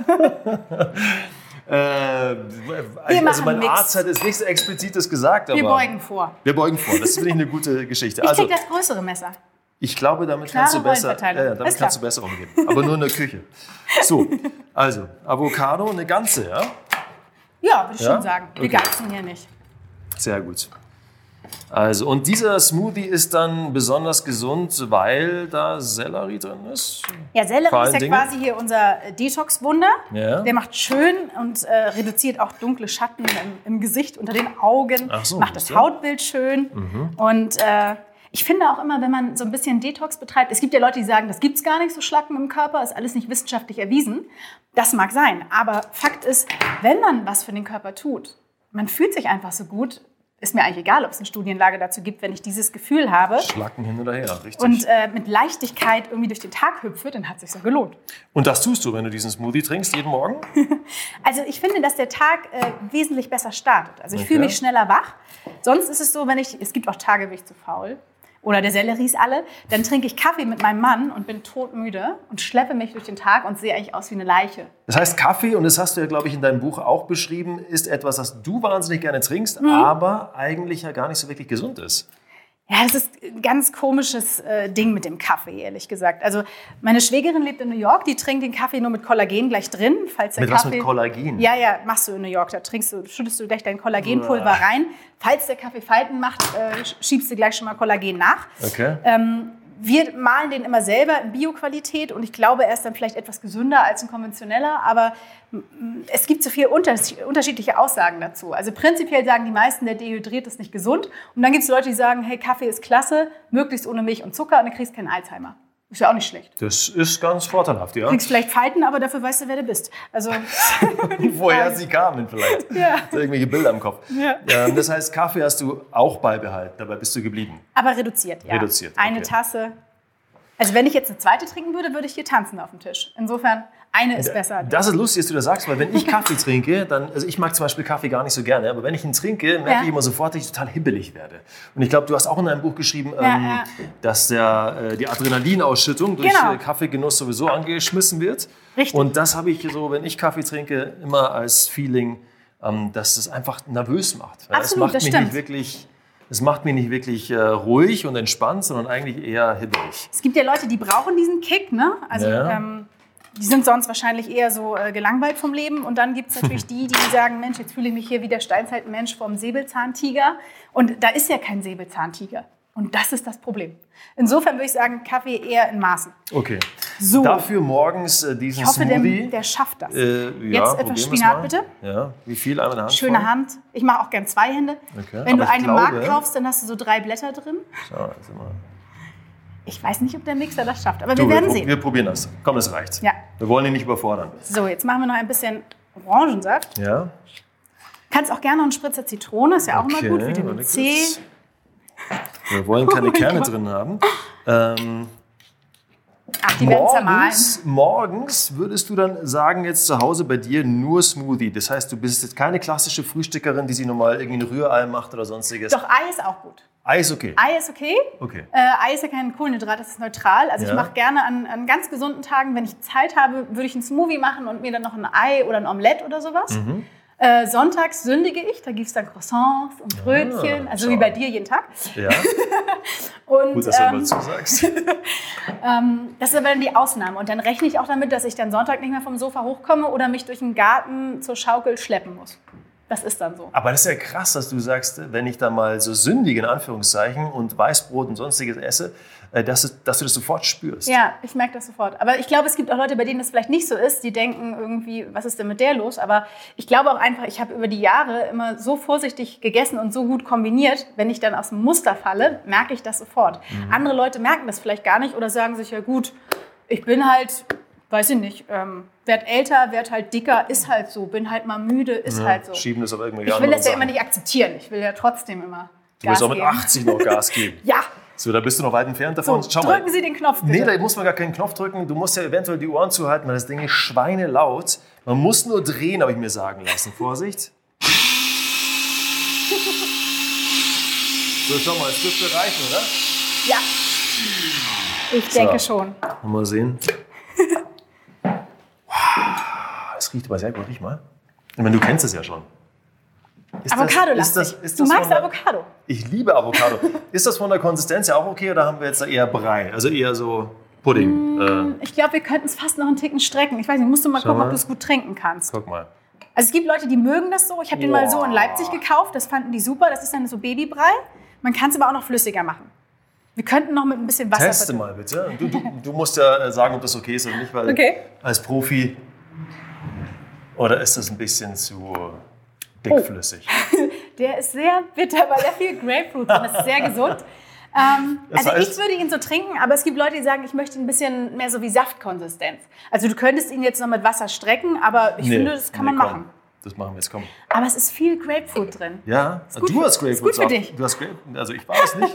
Äh, also mein nix. Arzt hat jetzt nichts Explizites gesagt, aber Wir beugen vor. wir beugen vor. Das finde ich eine gute Geschichte. Ich Also krieg das größere Messer. ich glaube, damit Klare kannst du besser, ja, damit kannst du besser umgehen. Aber nur in der Küche. So, also Avocado, eine ganze, ja? Ja, würde ich Ja? schon sagen. Wir Okay. geizen hier nicht. Sehr gut. Also, und dieser Smoothie ist dann besonders gesund, weil da Sellerie drin ist. Ja, Sellerie ist ja Dingen? quasi hier unser äh, Detox-Wunder. Ja. Der macht schön und äh, reduziert auch dunkle Schatten im, im Gesicht, unter den Augen, Ach so, macht das? Hautbild schön. Und äh, ich finde auch immer, wenn man so ein bisschen Detox betreibt, es gibt ja Leute, die sagen, das gibt es gar nicht, so Schlacken im Körper, ist alles nicht wissenschaftlich erwiesen. Das mag sein, aber Fakt ist, wenn man was für den Körper tut, man fühlt sich einfach so gut, ist mir eigentlich egal, ob es eine Studienlage dazu gibt, wenn ich dieses Gefühl habe Schlacken hin oder her, richtig. und äh, mit Leichtigkeit irgendwie durch den Tag hüpfe, dann hat es sich so gelohnt. Und das tust du, wenn du diesen Smoothie trinkst, jeden Morgen? Also ich finde, dass der Tag äh, wesentlich besser startet. Also ich Okay. fühle mich schneller wach. Sonst ist es so, wenn ich, es gibt auch Tage, bin ich zu faul. Oder der Sellerie ist alle. Dann trinke ich Kaffee mit meinem Mann und bin todmüde und schleppe mich durch den Tag und sehe eigentlich aus wie eine Leiche. Das heißt, Kaffee, und das hast du ja, glaube ich, in deinem Buch auch beschrieben, ist etwas, das du wahnsinnig gerne trinkst, Mhm. aber eigentlich ja gar nicht so wirklich gesund ist. Ja, es ist ein ganz komisches äh, Ding mit dem Kaffee, ehrlich gesagt. Also meine Schwägerin lebt in New York, die trinkt den Kaffee nur mit Kollagen gleich drin, falls der Mit was Kaffee. mit Kollagen? Ja, ja, machst du in New York. Da trinkst du, schüttest du gleich dein Kollagenpulver Uah. rein. Falls der Kaffee Falten macht, äh, schiebst du gleich schon mal Kollagen nach. Okay. Ähm, wir malen den immer selber in Bioqualität und ich glaube, er ist dann vielleicht etwas gesünder als ein konventioneller, aber es gibt so viele unters- unterschiedliche Aussagen dazu. Also prinzipiell sagen die meisten, der dehydriert ist nicht gesund und dann gibt es Leute, die sagen, hey, Kaffee ist klasse, möglichst ohne Milch und Zucker und dann kriegst du keinen Alzheimer. Ist ja auch nicht schlecht. Das ist ganz vorteilhaft, ja. Du kriegst vielleicht Falten, aber dafür weißt du, wer du bist. Also Woher sie kamen vielleicht. Ja. Irgendwelche Bilder im Kopf. Ja. Ähm, das heißt, Kaffee hast du auch beibehalten, dabei bist du geblieben. Aber reduziert, ja. Reduziert, Eine okay. Tasse. Also wenn ich jetzt eine zweite trinken würde, würde ich hier tanzen auf dem Tisch. Insofern, eine ist besser. Das ist lustig, dass du das sagst, weil wenn ich Kaffee trinke, dann, also ich mag zum Beispiel Kaffee gar nicht so gerne, aber wenn ich ihn trinke, merke Ja. ich immer sofort, dass ich total hibbelig werde. Und ich glaube, du hast auch in deinem Buch geschrieben, Ja, ähm, ja. dass der, äh, die Adrenalinausschüttung durch Genau. äh, Kaffeegenuss sowieso angeschmissen wird. Richtig. Und das habe ich so, wenn ich Kaffee trinke, immer als Feeling, ähm, dass das einfach nervös macht. Es Absolut, macht das mich stimmt. nicht wirklich, es macht mich nicht wirklich äh, ruhig und entspannt, sondern eigentlich eher hibbelig. Es gibt ja Leute, die brauchen diesen Kick, ne? Also Ja. ähm, die sind sonst wahrscheinlich eher so äh, gelangweilt vom Leben. Und dann gibt es natürlich die, die sagen, Mensch, jetzt fühle ich mich hier wie der Steinzeitmensch vom Säbelzahntiger. Und da ist ja kein Säbelzahntiger. Und das ist das Problem. Insofern würde ich sagen, Kaffee eher in Maßen. Okay. So. Dafür morgens äh, diesen Ich hoffe, der, Smoothie. der schafft das. Äh, ja, Jetzt etwas Spinat, bitte. Ja, wie viel? Einmal eine Hand? Schöne voll? Hand. Ich mache auch gern zwei Hände. Okay, Wenn du aber ich eine glaube- Mark kaufst, dann hast du so drei Blätter drin. So, jetzt mal. Ich weiß nicht, ob der Mixer das schafft, aber Du, wir werden wir, sehen. wir probieren das. Komm, das reicht. Ja. Wir wollen ihn nicht überfordern. So, jetzt machen wir noch ein bisschen Orangensaft. Ja? Kannst auch gerne noch einen Spritzer Zitrone, ist ja auch immer gut, Vitamin C. Wir wollen keine Oh Kerne Gott. drin haben. Ähm, Ach, die werden zermahlen. morgens, morgens würdest du dann sagen, jetzt zu Hause bei dir nur Smoothie. Das heißt, du bist jetzt keine klassische Frühstückerin, die sich normal irgendwie ein Rührei macht oder sonstiges. Doch, Ei ist auch gut. Eis okay. Ei ist okay. Okay. Äh, Ei ist ja kein Kohlenhydrat, das ist neutral. Also Ja. ich mache gerne an, an ganz gesunden Tagen, wenn ich Zeit habe, würde ich einen Smoothie machen und mir dann noch ein Ei oder ein Omelett oder sowas. Mhm. Äh, sonntags sündige ich, da gibt es dann Croissants und Brötchen, also schau. wie bei dir jeden Tag. Ja, Und gut, dass du ähm, dazu sagst. ähm, das ist aber dann die Ausnahme. Und dann rechne ich auch damit, dass ich dann Sonntag nicht mehr vom Sofa hochkomme oder mich durch den Garten zur Schaukel schleppen muss. Das ist dann so. Aber das ist ja krass, dass du sagst, wenn ich da mal so sündige, in Anführungszeichen, und Weißbrot und sonstiges esse, dass, du, dass du das sofort spürst. Ja, ich merke das sofort. Aber ich glaube, es gibt auch Leute, bei denen das vielleicht nicht so ist. Die denken irgendwie, was ist denn mit der los? Aber ich glaube auch einfach, ich habe über die Jahre immer so vorsichtig gegessen und so gut kombiniert. Wenn ich dann aus dem Muster falle, merke ich das sofort. Mhm. Andere Leute merken das vielleicht gar nicht oder sagen sich, ja gut, ich bin halt weiß ich nicht, ähm, werd älter, werd halt dicker, ist halt so, bin halt mal müde, ist ja, halt so. Schieben das auf irgendwelche Ich will das ja immer nicht akzeptieren, ich will ja trotzdem immer Du willst auch mit 80 noch Gas geben. ja. So, da bist du noch weit entfernt davon. So, Schau drücken mal. Sie den Knopf bitte. Nee, da muss man gar keinen Knopf drücken. Du musst ja eventuell die Ohren zuhalten, weil das Ding ist schweinelaut. Man muss nur drehen, habe ich mir sagen lassen. Vorsicht. so, schau mal, es dürfte reichen, oder? Ja. Ich denke so. schon. Mal sehen. Das riecht aber sehr gut, riech mal. Ich meine, du kennst es ja schon. Ist Avocado das, ist das, ist Du magst der, Avocado. Ich liebe Avocado. ist das von der Konsistenz ja auch okay oder haben wir jetzt da eher Brei? Also eher so Pudding? Mm, äh. Ich glaube, wir könnten es fast noch einen Ticken strecken. Ich weiß nicht, musst du mal Schau gucken, mal. ob du es gut trinken kannst. Guck mal. Also es gibt Leute, die mögen das so. Ich habe den mal so in Leipzig gekauft. Das fanden die super. Das ist dann so Babybrei. Man kann es aber auch noch flüssiger machen. Wir könnten noch mit ein bisschen Wasser. Teste mal bitte. Du, du, du, musst ja sagen, ob das okay ist oder nicht, weil okay. als Profi oder ist das ein bisschen zu dickflüssig? Oh. Der ist sehr bitter, weil da viel Grapefruit drin ist. Das ist sehr gesund. Ähm, also heißt, ich würde ihn so trinken, aber es gibt Leute, die sagen, ich möchte ein bisschen mehr so wie Saftkonsistenz. Also du könntest ihn jetzt noch mit Wasser strecken, aber ich nee, finde, das kann nee, man komm. machen. Das machen wir jetzt, komm. Aber es ist viel Grapefruit drin. Ja, du hast Grapefruit. Ist gut für dich. Du hast Grapefruit, also ich es nicht.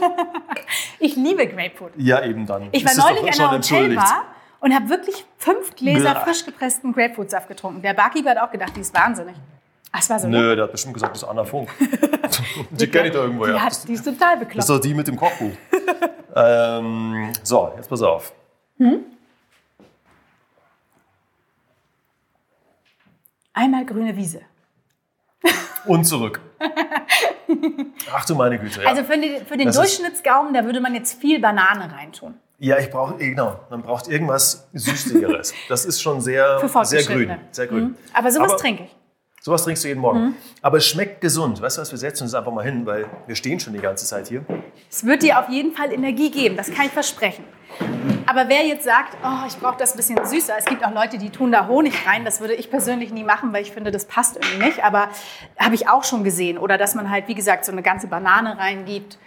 ich liebe Grapefruit. Ja, eben dann. Ich war neulich in einer Hotelbar und habe wirklich fünf Gläser ja. frisch gepressten Grapefruitsaft getrunken. Der Barkeeper hat auch gedacht, die ist wahnsinnig. Ach, das war so Nö, der hat bestimmt gesagt, das ist Anna Funk. die kenne ich da irgendwo, ja. Die, die ist total bekloppt. Das ist doch die mit dem Kochbuch. ähm, so, jetzt pass auf. Hm? Einmal grüne Wiese. Und zurück. Ach du meine Güte. Ja. Also für den, für den Durchschnittsgaumen, da würde man jetzt viel Banane reintun. Ja, ich brauche, genau, man braucht irgendwas Süßigeres. Das ist schon sehr, sehr grün. Sehr grün. Mhm. Aber sowas Aber, trinke ich. Sowas trinkst du jeden Morgen. Mhm. Aber es schmeckt gesund. Weißt du was, wir setzen uns einfach mal hin, weil wir stehen schon die ganze Zeit hier. Es wird dir auf jeden Fall Energie geben, das kann ich versprechen. Aber wer jetzt sagt, oh, ich brauche das ein bisschen süßer, es gibt auch Leute, die tun da Honig rein, das würde ich persönlich nie machen, weil ich finde, das passt irgendwie nicht. Aber habe ich auch schon gesehen. Oder dass man halt, wie gesagt, so eine ganze Banane reingibt.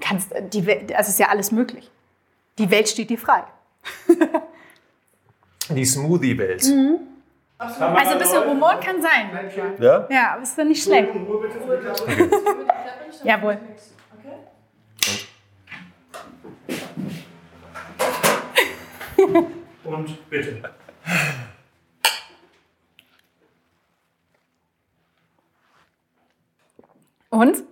Kannst, die, also ist ja alles möglich. Die Welt steht dir frei. die Smoothie-Welt. Mhm. Also ein bisschen Humor kann sein. Ja? Ja, aber ist dann nicht schlecht. Okay. Jawohl. Und bitte. Und?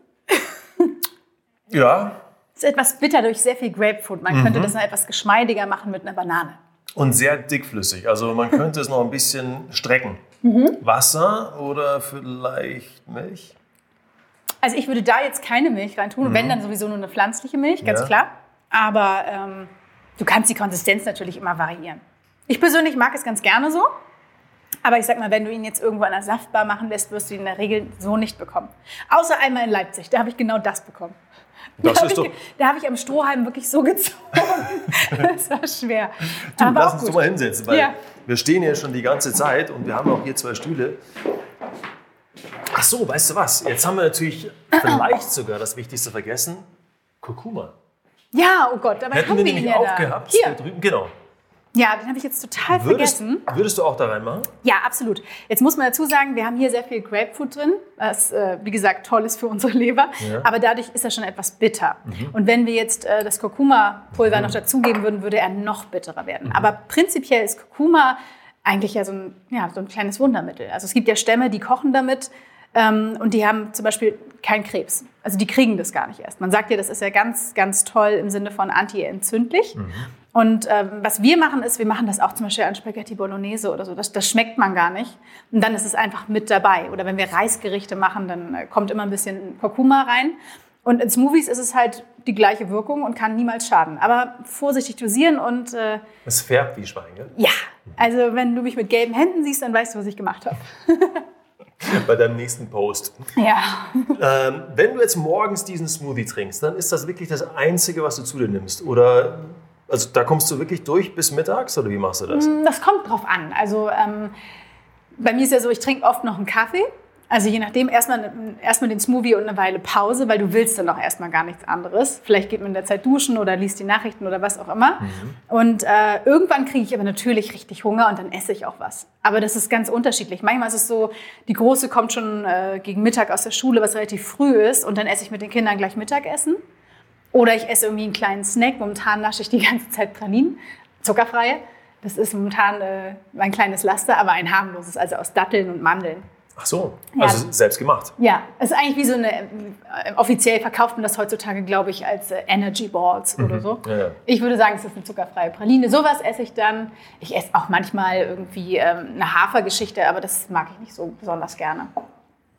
Ja. Es ist etwas bitter durch sehr viel Grapefruit. Man mhm. könnte das noch etwas geschmeidiger machen mit einer Banane. Und sehr dickflüssig. Also man könnte es noch ein bisschen strecken. Mhm. Wasser oder vielleicht Milch? Also ich würde da jetzt keine Milch reintun. Mhm. Wenn, dann sowieso nur eine pflanzliche Milch, ganz ja. klar. Aber ähm, du kannst die Konsistenz natürlich immer variieren. Ich persönlich mag es ganz gerne so. Aber ich sag mal, wenn du ihn jetzt irgendwo an der Saftbar machen lässt, wirst du ihn in der Regel so nicht bekommen. Außer einmal in Leipzig, da habe ich genau das bekommen. Das da habe ich, hab ich am Strohhalm wirklich so gezogen. das war schwer. Du, Aber lass uns doch mal hinsetzen, weil ja. wir stehen hier schon die ganze Zeit und wir haben auch hier zwei Stühle. Ach so, weißt du was? Jetzt haben wir natürlich vielleicht sogar das Wichtigste vergessen: Kurkuma. Ja, oh Gott, aber Hätten haben wir nämlich ja auch da. gehabt. Hier. drüben, genau. Ja, den habe ich jetzt total würdest, vergessen. Würdest du auch da reinmachen? Ja, absolut. Jetzt muss man dazu sagen, wir haben hier sehr viel Grapefruit drin, was, äh, wie gesagt, toll ist für unsere Leber. Ja. Aber dadurch ist er schon etwas bitter. Mhm. Und wenn wir jetzt äh, das Kurkuma-Pulver mhm. noch dazugeben würden, würde er noch bitterer werden. Mhm. Aber prinzipiell ist Kurkuma eigentlich ja so, ein, ja so ein kleines Wundermittel. Also es gibt ja Stämme, die kochen damit. Ähm, und die haben zum Beispiel keinen Krebs. Also die kriegen das gar nicht erst. Man sagt ja, das ist ja ganz, ganz toll im Sinne von anti-entzündlich. Und ähm, was wir machen, ist, wir machen das auch zum Beispiel an Spaghetti Bolognese oder so. Das, das, schmeckt man gar nicht. Und dann ist es einfach mit dabei. Oder wenn wir Reisgerichte machen, dann äh, kommt immer ein bisschen Kurkuma rein. Und in Smoothies ist es halt die gleiche Wirkung und kann niemals schaden. Aber vorsichtig dosieren und. Äh, es färbt wie Schwein, gell? Ja. Also, wenn du mich mit gelben Händen siehst, dann weißt du, was ich gemacht habe. Bei deinem nächsten Post. Ja. Ähm, wenn du jetzt morgens diesen Smoothie trinkst, dann ist das wirklich das Einzige, was du zu dir nimmst? Oder also da kommst du wirklich durch bis mittags oder wie machst du das? Das kommt drauf an. Also ähm, bei mir ist ja so, ich trinke oft noch einen Kaffee. Also je nachdem, erstmal erstmal den Smoothie und eine Weile Pause, weil du willst dann auch erstmal gar nichts anderes. Vielleicht geht man in der Zeit duschen oder liest die Nachrichten oder was auch immer. Mhm. Und äh, irgendwann kriege ich aber natürlich richtig Hunger und dann esse ich auch was. Aber das ist ganz unterschiedlich. Manchmal ist es so, die Große kommt schon äh, gegen Mittag aus der Schule, was relativ früh ist, und dann esse ich mit den Kindern gleich Mittagessen. Oder ich esse irgendwie einen kleinen Snack. Momentan nasche ich die ganze Zeit Pralinen, zuckerfreie. Das ist momentan äh, mein kleines Laster, aber ein harmloses, also aus Datteln und Mandeln. Ach so, also ja. selbst gemacht. Ja, es ist eigentlich wie so eine, äh, offiziell verkauft man das heutzutage, glaube ich, als äh, Energy Balls mhm. oder so. Ja, ja. Ich würde sagen, es ist eine zuckerfreie Praline. Sowas esse ich dann. Ich esse auch manchmal irgendwie ähm, eine Hafergeschichte, aber das mag ich nicht so besonders gerne.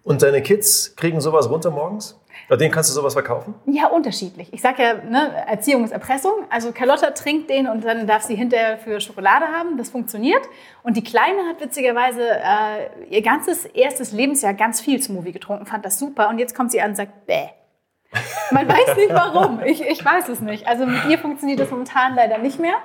Und deine Kids kriegen sowas runter morgens? Bei denen kannst du sowas verkaufen? Ja, unterschiedlich. Ich sage ja, ne, Erziehung ist Erpressung. Also Carlotta trinkt den und dann darf sie hinterher für Schokolade haben. Das funktioniert. Und die Kleine hat witzigerweise äh, ihr ganzes erstes Lebensjahr ganz viel Smoothie getrunken, fand das super. Und jetzt kommt sie an und sagt, bäh. Man weiß nicht warum. Ich, ich weiß es nicht. Also mit ihr funktioniert das momentan leider nicht mehr.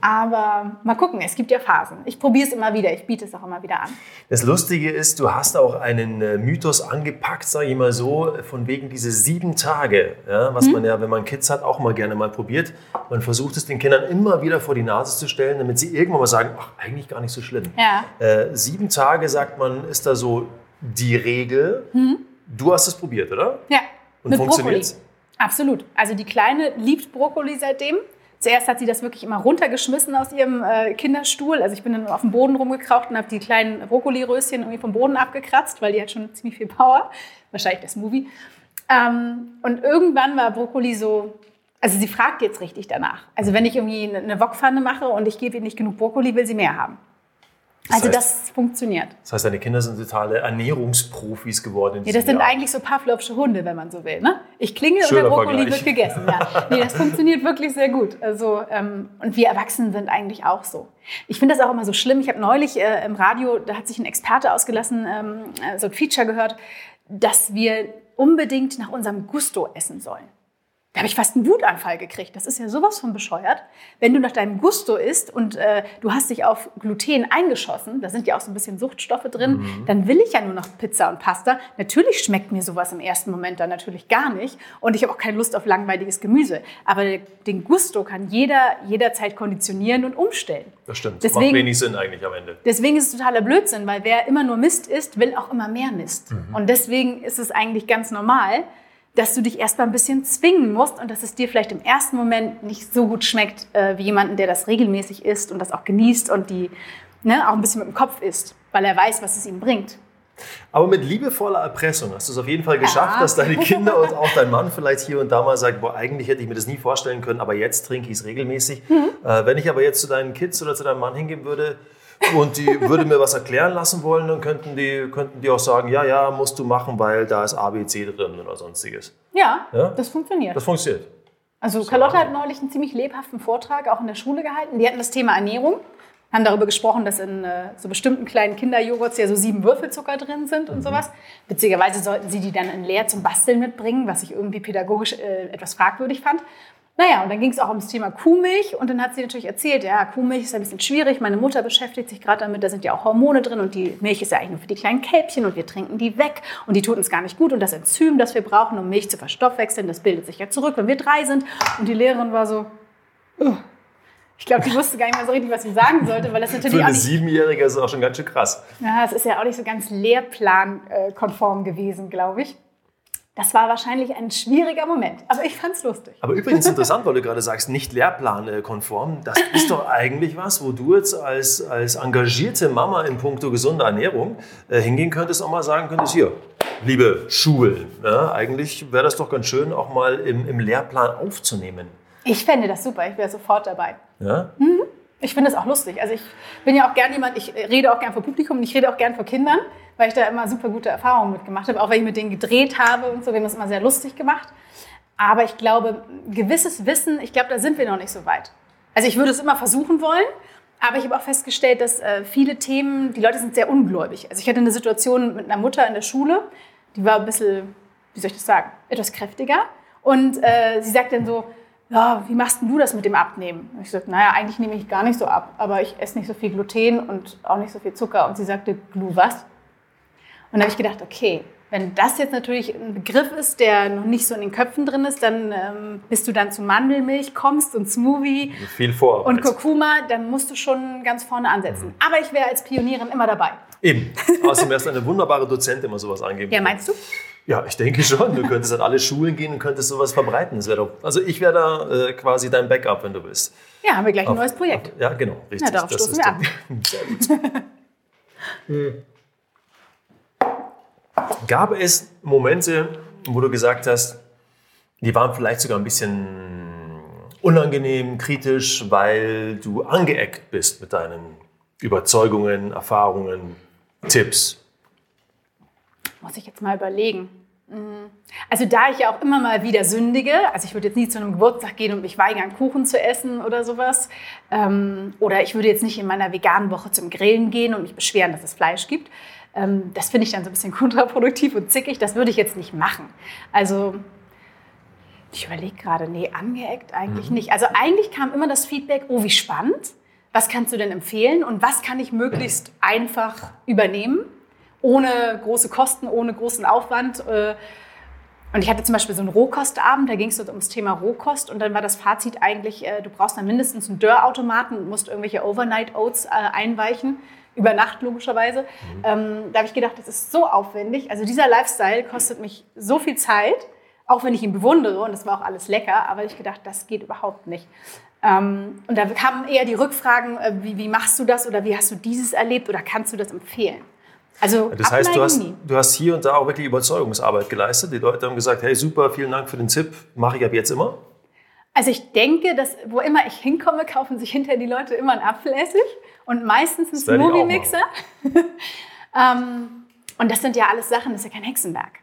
Aber mal gucken, es gibt ja Phasen. Ich probiere es immer wieder, ich biete es auch immer wieder an. Das Lustige ist, du hast auch einen äh, Mythos angepackt, sage ich mal so, von wegen diese sieben Tage, ja, was hm. man ja, wenn man Kids hat, auch mal gerne mal probiert. Man versucht es den Kindern immer wieder vor die Nase zu stellen, damit sie irgendwann mal sagen, ach, eigentlich gar nicht so schlimm. Ja. Äh, sieben Tage, sagt man, ist da so die Regel. Hm. Du hast es probiert, oder? Ja. Und funktioniert Absolut. Also die Kleine liebt Brokkoli seitdem. Zuerst hat sie das wirklich immer runtergeschmissen aus ihrem äh, Kinderstuhl. Also ich bin dann auf dem Boden rumgekraucht und habe die kleinen Brokkoli-Röschen irgendwie vom Boden abgekratzt, weil die hat schon ziemlich viel Power. Wahrscheinlich der Smoothie. Ähm, und irgendwann war Brokkoli so, also sie fragt jetzt richtig danach. Also wenn ich irgendwie eine Wokpfanne mache und ich gebe ihr nicht genug Brokkoli, will sie mehr haben. Das also heißt, das funktioniert. Das heißt, deine Kinder sind totale Ernährungsprofis geworden. Ja, das sind Jahr. eigentlich so Pavlovsche Hunde, wenn man so will. Ne? Ich klingel und der Brokkoli wird gegessen. Ja. Nee, das funktioniert wirklich sehr gut. Also, ähm, und wir Erwachsenen sind eigentlich auch so. Ich finde das auch immer so schlimm. Ich habe neulich äh, im Radio, da hat sich ein Experte ausgelassen, ähm, äh, so ein Feature gehört, dass wir unbedingt nach unserem Gusto essen sollen. Da habe ich fast einen Wutanfall gekriegt. Das ist ja sowas von bescheuert. Wenn du nach deinem Gusto isst und äh, du hast dich auf Gluten eingeschossen, da sind ja auch so ein bisschen Suchtstoffe drin, mhm. dann will ich ja nur noch Pizza und Pasta. Natürlich schmeckt mir sowas im ersten Moment dann natürlich gar nicht. Und ich habe auch keine Lust auf langweiliges Gemüse. Aber den Gusto kann jeder jederzeit konditionieren und umstellen. Das stimmt. Deswegen, Macht wenig Sinn eigentlich am Ende. Deswegen ist es totaler Blödsinn, weil wer immer nur Mist isst, will auch immer mehr Mist. Mhm. Und deswegen ist es eigentlich ganz normal, dass du dich erstmal ein bisschen zwingen musst und dass es dir vielleicht im ersten Moment nicht so gut schmeckt äh, wie jemanden, der das regelmäßig isst und das auch genießt und die ne, auch ein bisschen mit dem Kopf isst, weil er weiß, was es ihm bringt. Aber mit liebevoller Erpressung hast du es auf jeden Fall geschafft, ja. dass deine Kinder und auch dein Mann vielleicht hier und da mal sagen, boah, eigentlich hätte ich mir das nie vorstellen können, aber jetzt trinke ich es regelmäßig. Mhm. Äh, wenn ich aber jetzt zu deinen Kids oder zu deinem Mann hingehen würde, und die würde mir was erklären lassen wollen, dann könnten die, könnten die auch sagen, ja, ja, musst du machen, weil da ist ABC drin oder sonstiges. Ja, ja? das funktioniert. Das funktioniert. Also Carlotta hat neulich einen ziemlich lebhaften Vortrag auch in der Schule gehalten. Die hatten das Thema Ernährung, haben darüber gesprochen, dass in äh, so bestimmten kleinen Kinderjoghurts ja so sieben Würfelzucker drin sind und mhm. sowas. Witzigerweise sollten sie die dann in leer zum Basteln mitbringen, was ich irgendwie pädagogisch äh, etwas fragwürdig fand. Naja, und dann ging es auch ums Thema Kuhmilch und dann hat sie natürlich erzählt, ja, Kuhmilch ist ein bisschen schwierig, meine Mutter beschäftigt sich gerade damit, da sind ja auch Hormone drin und die Milch ist ja eigentlich nur für die kleinen Kälbchen und wir trinken die weg und die tut uns gar nicht gut und das Enzym, das wir brauchen, um Milch zu verstoffwechseln, das bildet sich ja zurück, wenn wir drei sind und die Lehrerin war so, oh. ich glaube, die wusste gar nicht mehr so richtig, was sie sagen sollte, weil das natürlich Für eine Siebenjährige ist auch schon ganz schön krass. Ja, es ist ja auch nicht so ganz lehrplankonform gewesen, glaube ich. Das war wahrscheinlich ein schwieriger Moment, aber ich fand es lustig. Aber übrigens interessant, weil du gerade sagst, nicht lehrplankonform. Das ist doch eigentlich was, wo du jetzt als, als engagierte Mama in puncto gesunder Ernährung äh, hingehen könntest und mal sagen könntest, hier, liebe Schulen, ja, eigentlich wäre das doch ganz schön, auch mal im, im Lehrplan aufzunehmen. Ich fände das super, ich wäre sofort dabei. Ja? Mhm. Ich finde das auch lustig. Also ich bin ja auch gern jemand, ich rede auch gern vor Publikum und ich rede auch gern vor Kindern weil ich da immer super gute Erfahrungen mitgemacht habe, auch wenn ich mit denen gedreht habe und so. Wir haben das immer sehr lustig gemacht. Aber ich glaube, gewisses Wissen, ich glaube, da sind wir noch nicht so weit. Also ich würde es immer versuchen wollen, Aber ich habe auch festgestellt, dass äh, viele Themen, die Leute sind sehr ungläubig. Also ich hatte eine Situation mit einer Mutter in der Schule, die war ein bisschen, wie soll ich das sagen, etwas kräftiger. Und äh, sie sagt dann so, ja, wie machst du das mit dem Abnehmen? Und ich sagte, naja, eigentlich nehme ich gar nicht so ab, aber ich esse nicht so viel Gluten und auch nicht so viel Zucker. Und sie sagte, Glu was? Und da habe ich gedacht, okay, wenn das jetzt natürlich ein Begriff ist, der noch nicht so in den Köpfen drin ist, dann ähm, bis du dann zu Mandelmilch kommst und Smoothie Viel vor. und Kurkuma, dann musst du schon ganz vorne ansetzen. Mhm. Aber ich wäre als Pionierin immer dabei. Eben. Außerdem wärst du eine wunderbare Dozentin, immer sowas angeben. Ja, meinst du? Ja, ich denke schon. Du könntest an alle Schulen gehen und könntest sowas verbreiten. Doch, also ich wäre da äh, quasi dein Backup, wenn du willst. Ja, haben wir gleich ein Auf- neues Projekt. auf- Ja, genau, richtig. Na, darauf Das stoßen ist wir doch- Sehr gut. Gab es Momente, wo du gesagt hast, die waren vielleicht sogar ein bisschen unangenehm, kritisch, weil du angeeckt bist mit deinen Überzeugungen, Erfahrungen, Tipps? Muss ich jetzt mal überlegen. Mm. Also da ich ja auch immer mal wieder sündige, also ich würde jetzt nie zu einem Geburtstag gehen und mich weigern, Kuchen zu essen oder sowas. Ähm, oder ich würde jetzt nicht in meiner veganen Woche zum Grillen gehen und mich beschweren, dass es Fleisch gibt. Ähm, das finde ich dann so ein bisschen kontraproduktiv und zickig. Das würde ich jetzt nicht machen. Also ich überlege gerade, nee, angeeckt eigentlich nicht. Also eigentlich kam immer das Feedback, oh, wie spannend. Was kannst du denn empfehlen und was kann ich möglichst einfach übernehmen, ohne große Kosten, ohne großen Aufwand. äh. Und ich hatte zum Beispiel so einen Rohkostabend, da ging es ums Thema Rohkost und dann war das Fazit eigentlich, äh, du brauchst dann mindestens einen Dörrautomaten und musst irgendwelche Overnight Oats äh, einweichen, über Nacht logischerweise. Ähm, da habe ich gedacht, das ist so aufwendig. Also dieser Lifestyle kostet mich so viel Zeit, auch wenn ich ihn bewundere und es war auch alles lecker, aber ich gedacht, das geht überhaupt nicht. Ähm, und da kamen eher die Rückfragen, äh, wie, wie machst du das oder wie hast du dieses erlebt oder kannst du das empfehlen? Also Das heißt, du hast, nie. du hast hier und da auch wirklich Überzeugungsarbeit geleistet. Die Leute haben gesagt, hey super, vielen Dank für den Tipp, mache ich ab jetzt immer. Also ich denke, dass wo immer ich hinkomme, kaufen sich hinterher die Leute immer einen Apfelessig und meistens einen Smoothie-Mixer. ähm, und das sind ja alles Sachen, das ist ja kein Hexenwerk.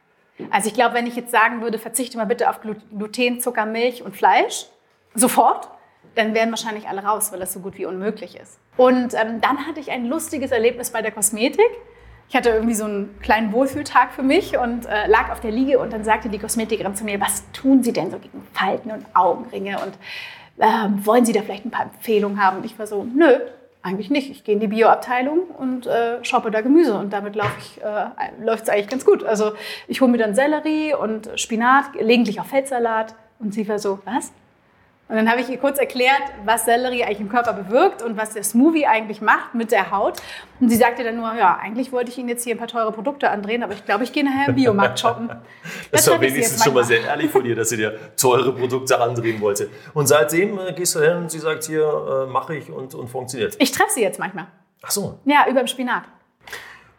Also ich glaube, wenn ich jetzt sagen würde, verzichte mal bitte auf Glu- Gluten, Zucker, Milch und Fleisch, sofort, dann wären wahrscheinlich alle raus, weil das so gut wie unmöglich ist. Und ähm, dann hatte ich ein lustiges Erlebnis bei der Kosmetik. Ich hatte irgendwie so einen kleinen Wohlfühltag für mich und äh, lag auf der Liege und dann sagte die Kosmetikerin zu mir, was tun Sie denn so gegen Falten und Augenringe und ähm, wollen Sie da vielleicht ein paar Empfehlungen haben? Und ich war so, nö, eigentlich nicht. Ich gehe in die Bioabteilung und äh, shoppe da Gemüse und damit äh, läuft es eigentlich ganz gut. Also ich hole mir dann Sellerie und Spinat, gelegentlich auch Feldsalat und sie war so, was? Und dann habe ich ihr kurz erklärt, was Sellerie eigentlich im Körper bewirkt und was der Smoothie eigentlich macht mit der Haut. Und sie sagte dann nur, ja, eigentlich wollte ich Ihnen jetzt hier ein paar teure Produkte andrehen, aber ich glaube, ich gehe nachher im Biomarkt shoppen. Das ich sie wenigstens jetzt schon mal sehr ehrlich von dir, dass sie dir teure Produkte andrehen wollte. Und seitdem äh, gehst du hin und sie sagt hier, äh, mache ich und, und funktioniert. Ich treffe sie jetzt manchmal. Ach so. Ja, über dem Spinat.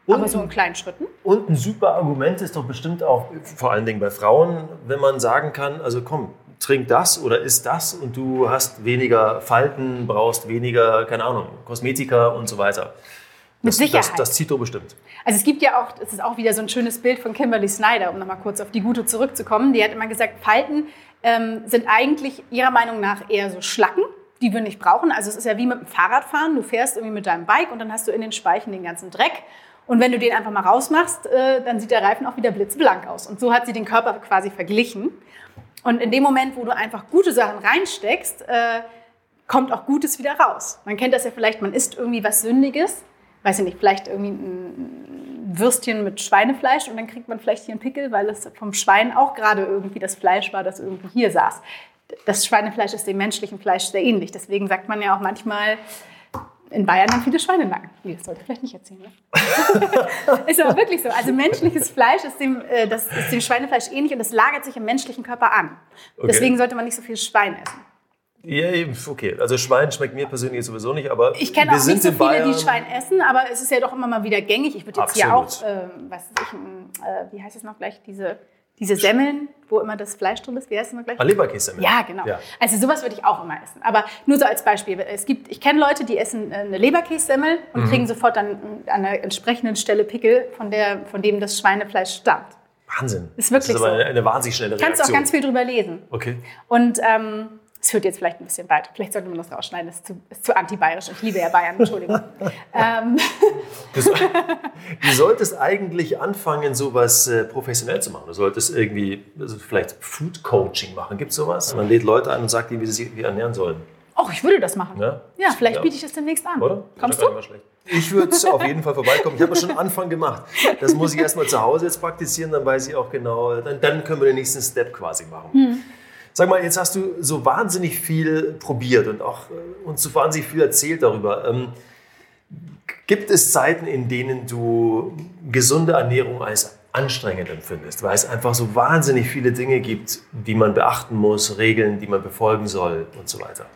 Und, Aber so in kleinen Schritten. und ein super Argument ist doch bestimmt auch, vor allen Dingen bei Frauen, wenn man sagen kann, also komm, trink das oder isst das und du hast weniger Falten, brauchst weniger, keine Ahnung, Kosmetika und so weiter. Mit Das, Sicherheit. Das, das zieht doch bestimmt. Also es gibt ja auch, es ist auch wieder so ein schönes Bild von Kimberly Snyder, um nochmal kurz auf die Gute zurückzukommen. Die hat immer gesagt, Falten ähm, sind eigentlich ihrer Meinung nach eher so Schlacken, die wir nicht brauchen. Also es ist ja wie mit dem Fahrradfahren. Du fährst irgendwie mit deinem Bike und dann hast du in den Speichen den ganzen Dreck. Und wenn du den einfach mal rausmachst, äh, dann sieht der Reifen auch wieder blitzblank aus. Und so hat sie den Körper quasi verglichen. Und in dem Moment, wo du einfach gute Sachen reinsteckst, äh, kommt auch Gutes wieder raus. Man kennt das ja vielleicht, man isst irgendwie was Sündiges, weiß ich nicht, vielleicht irgendwie ein Würstchen mit Schweinefleisch und dann kriegt man vielleicht hier einen Pickel, weil es vom Schwein auch gerade irgendwie das Fleisch war, das irgendwie hier saß. Das Schweinefleisch ist dem menschlichen Fleisch sehr ähnlich. Deswegen sagt man ja auch manchmal, in Bayern haben viele Schweinenacken. Nee, das sollte ich vielleicht nicht erzählen. Ne? ist aber wirklich so. Also menschliches Fleisch ist dem, äh, das ist dem Schweinefleisch ähnlich und das lagert sich im menschlichen Körper an. Okay. Deswegen sollte man nicht so viel Schwein essen. Ja, eben, okay. Also Schwein schmeckt mir persönlich sowieso nicht, aber Ich kenne auch nicht so viele, Bayern, die Schwein essen, aber es ist ja doch immer mal wieder gängig. Ich würde jetzt hier auch, Absolut. äh, was weiß ich, äh, wie heißt es noch gleich, diese, diese Semmeln, wo immer das Fleisch drin ist, wie heißt es noch gleich? Ah, Leberkäse. Ja, genau. Ja. Also sowas würde ich auch immer essen. Aber nur so als Beispiel. Es gibt, ich kenne Leute, die essen äh, eine Leberkässemmel und Mhm. kriegen sofort dann an einer entsprechenden Stelle Pickel, von, der, von dem das Schweinefleisch stammt. Wahnsinn. Ist wirklich das ist aber so. eine, eine wahnsinnig schnelle Kannst du auch Reaktion. ganz viel drüber lesen. Okay. Und ähm, Es führt jetzt vielleicht ein bisschen weit. Vielleicht sollte man das rausschneiden. Das ist zu, ist zu anti-bayerisch. Ich liebe ja Bayern, Entschuldigung. ähm. du, du, solltest eigentlich anfangen, sowas äh, professionell zu machen. Du solltest irgendwie also vielleicht Food Coaching machen. Gibt es sowas? Man lädt Leute ein und sagt ihnen, wie sie sich ernähren sollen. Oh, ich würde das machen. Ja, ja vielleicht ja. biete ich das demnächst an. Oder? Kommst du? Ich würde auf jeden Fall vorbeikommen. Ich habe schon Anfang gemacht. Das muss ich erstmal zu Hause jetzt praktizieren, dann weiß ich auch genau, dann, dann können wir den nächsten Step quasi machen. Hm. Sag mal, jetzt hast du so wahnsinnig viel probiert und auch äh, uns so wahnsinnig viel erzählt darüber. Ähm, gibt es Zeiten, in denen du gesunde Ernährung als anstrengend empfindest, weil es einfach so wahnsinnig viele Dinge gibt, die man beachten muss, Regeln, die man befolgen soll und so weiter?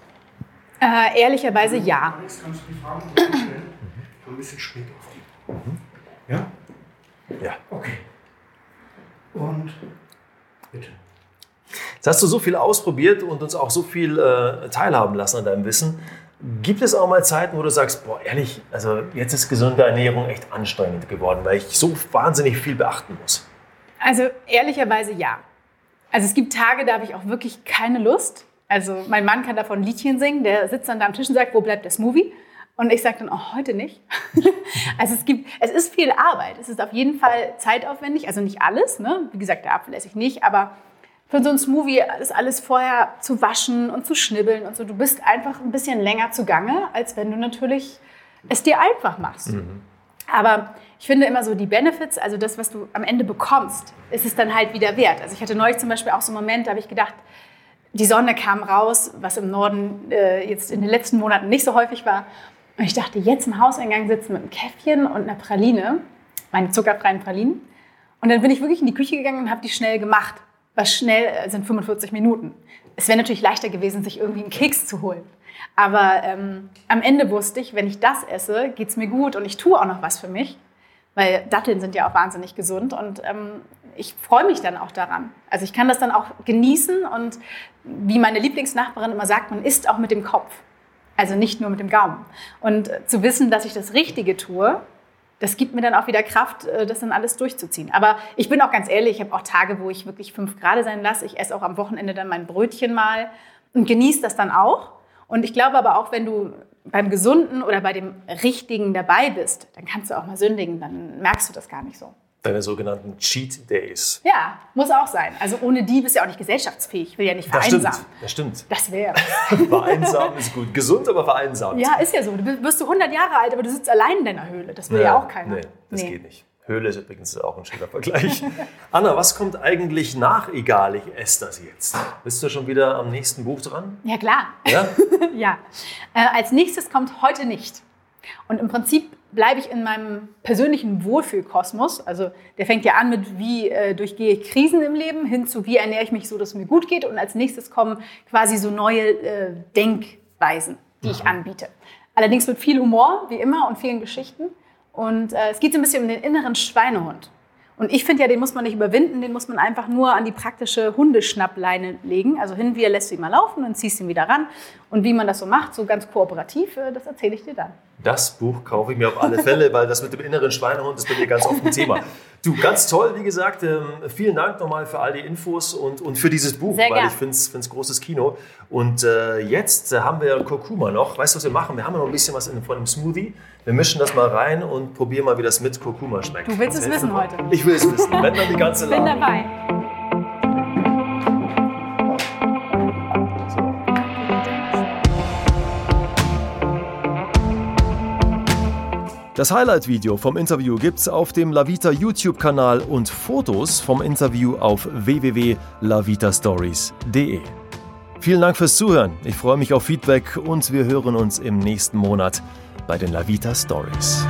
Äh, ehrlicherweise ja. Jetzt kannst du die Fragen stellen. Ein bisschen später auf die. Mhm. Ja? Ja. Okay. Und bitte. Jetzt hast du so viel ausprobiert und uns auch so viel äh, teilhaben lassen an deinem Wissen. Gibt es auch mal Zeiten, wo du sagst, boah, ehrlich, also jetzt ist gesunde Ernährung echt anstrengend geworden, weil ich so wahnsinnig viel beachten muss? Also ehrlicherweise ja. Also es gibt Tage, da habe ich auch wirklich keine Lust. Also mein Mann kann davon Liedchen singen, der sitzt dann da am Tisch und sagt, wo bleibt der Smoothie? Und ich sage dann, oh, heute nicht. also es gibt, es ist viel Arbeit. Es ist auf jeden Fall zeitaufwendig, also nicht alles, ne? Wie gesagt, der Apfel esse ich nicht, aber für so ein Smoothie ist alles vorher zu waschen und zu schnibbeln und so. Du bist einfach ein bisschen länger zugange, als wenn du natürlich es dir einfach machst. Mhm. Aber ich finde immer so die Benefits, also das, was du am Ende bekommst, ist es dann halt wieder wert. Also ich hatte neulich zum Beispiel auch so einen Moment, da habe ich gedacht, die Sonne kam raus, was im Norden äh, jetzt in den letzten Monaten nicht so häufig war. Und ich dachte, jetzt im Hauseingang sitzen mit einem Käffchen und einer Praline, meine zuckerfreien Pralinen. Und dann bin ich wirklich in die Küche gegangen und habe die schnell gemacht was schnell äh, sind 45 Minuten. Es wäre natürlich leichter gewesen, sich irgendwie einen Keks zu holen. Aber ähm, am Ende wusste ich, wenn ich das esse, geht es mir gut und ich tue auch noch was für mich. Weil Datteln sind ja auch wahnsinnig gesund und ähm, ich freue mich dann auch daran. Also ich kann das dann auch genießen und wie meine Lieblingsnachbarin immer sagt, man isst auch mit dem Kopf. Also nicht nur mit dem Gaumen. Und äh, zu wissen, dass ich das Richtige tue, das gibt mir dann auch wieder Kraft, äh, das dann alles durchzuziehen. Aber ich bin auch ganz ehrlich, ich habe auch Tage, wo ich wirklich fünf Grad sein lasse. Ich esse auch am Wochenende dann mein Brötchen mal und genieße das dann auch. Und ich glaube aber auch, wenn du beim Gesunden oder bei dem Richtigen dabei bist, dann kannst du auch mal sündigen, dann merkst du das gar nicht so deine sogenannten Cheat Days. Ja, muss auch sein. Also ohne die bist du ja auch nicht gesellschaftsfähig. Ich will ja nicht vereinsamen. Das stimmt. Das, wäre. vereinsamen ist gut. Gesund, aber vereinsamt. Ja, ist ja so. Du wirst du 100 Jahre alt, aber du sitzt allein in deiner Höhle. Das will ja, ja auch keiner. Nee, das nee. geht nicht. Höhle ist übrigens auch ein schöner Vergleich. Anna, was kommt eigentlich nach Egal, ich esse das jetzt? Bist du schon wieder am nächsten Buch dran? Ja, klar. Ja? ja. Äh, als nächstes kommt heute nicht. Und im Prinzip bleibe ich in meinem persönlichen Wohlfühlkosmos. Also der fängt ja an mit, wie äh, durchgehe ich Krisen im Leben, hin zu, wie ernähre ich mich so, dass es mir gut geht. Und als nächstes kommen quasi so neue äh, Denkweisen, die ich mhm. anbiete. Allerdings mit viel Humor, wie immer, und vielen Geschichten. Und äh, es geht so ein bisschen um den inneren Schweinehund. Und ich finde ja, den muss man nicht überwinden, den muss man einfach nur an die praktische Hundeschnappleine legen. Also hin, wie er lässt ihn mal laufen und ziehst ihn wieder ran. Und wie man das so macht, so ganz kooperativ, äh, das erzähle ich dir dann. Das Buch kaufe ich mir auf alle Fälle, weil das mit dem inneren Schweinehund ist bei mir ganz oft ein Thema. Du, ganz toll, wie gesagt. Ähm, vielen Dank nochmal für all die Infos und, und für dieses Buch, Sehr weil gern. ich finde es großes Kino. Und äh, jetzt äh, haben wir Kurkuma noch. Weißt du, was wir machen? Wir haben noch ein bisschen was in, von dem Smoothie. Wir mischen das mal rein und probieren mal, wie das mit Kurkuma schmeckt. Du willst es wissen heute. Ich will es wissen. Wenn dann die ganze Lage. Bin dabei. Das Highlight-Video vom Interview gibt's auf dem Lavita YouTube-Kanal und Fotos vom Interview auf www.lavitastories.de. Vielen Dank fürs Zuhören. Ich freue mich auf Feedback und wir hören uns im nächsten Monat bei den Lavita Stories.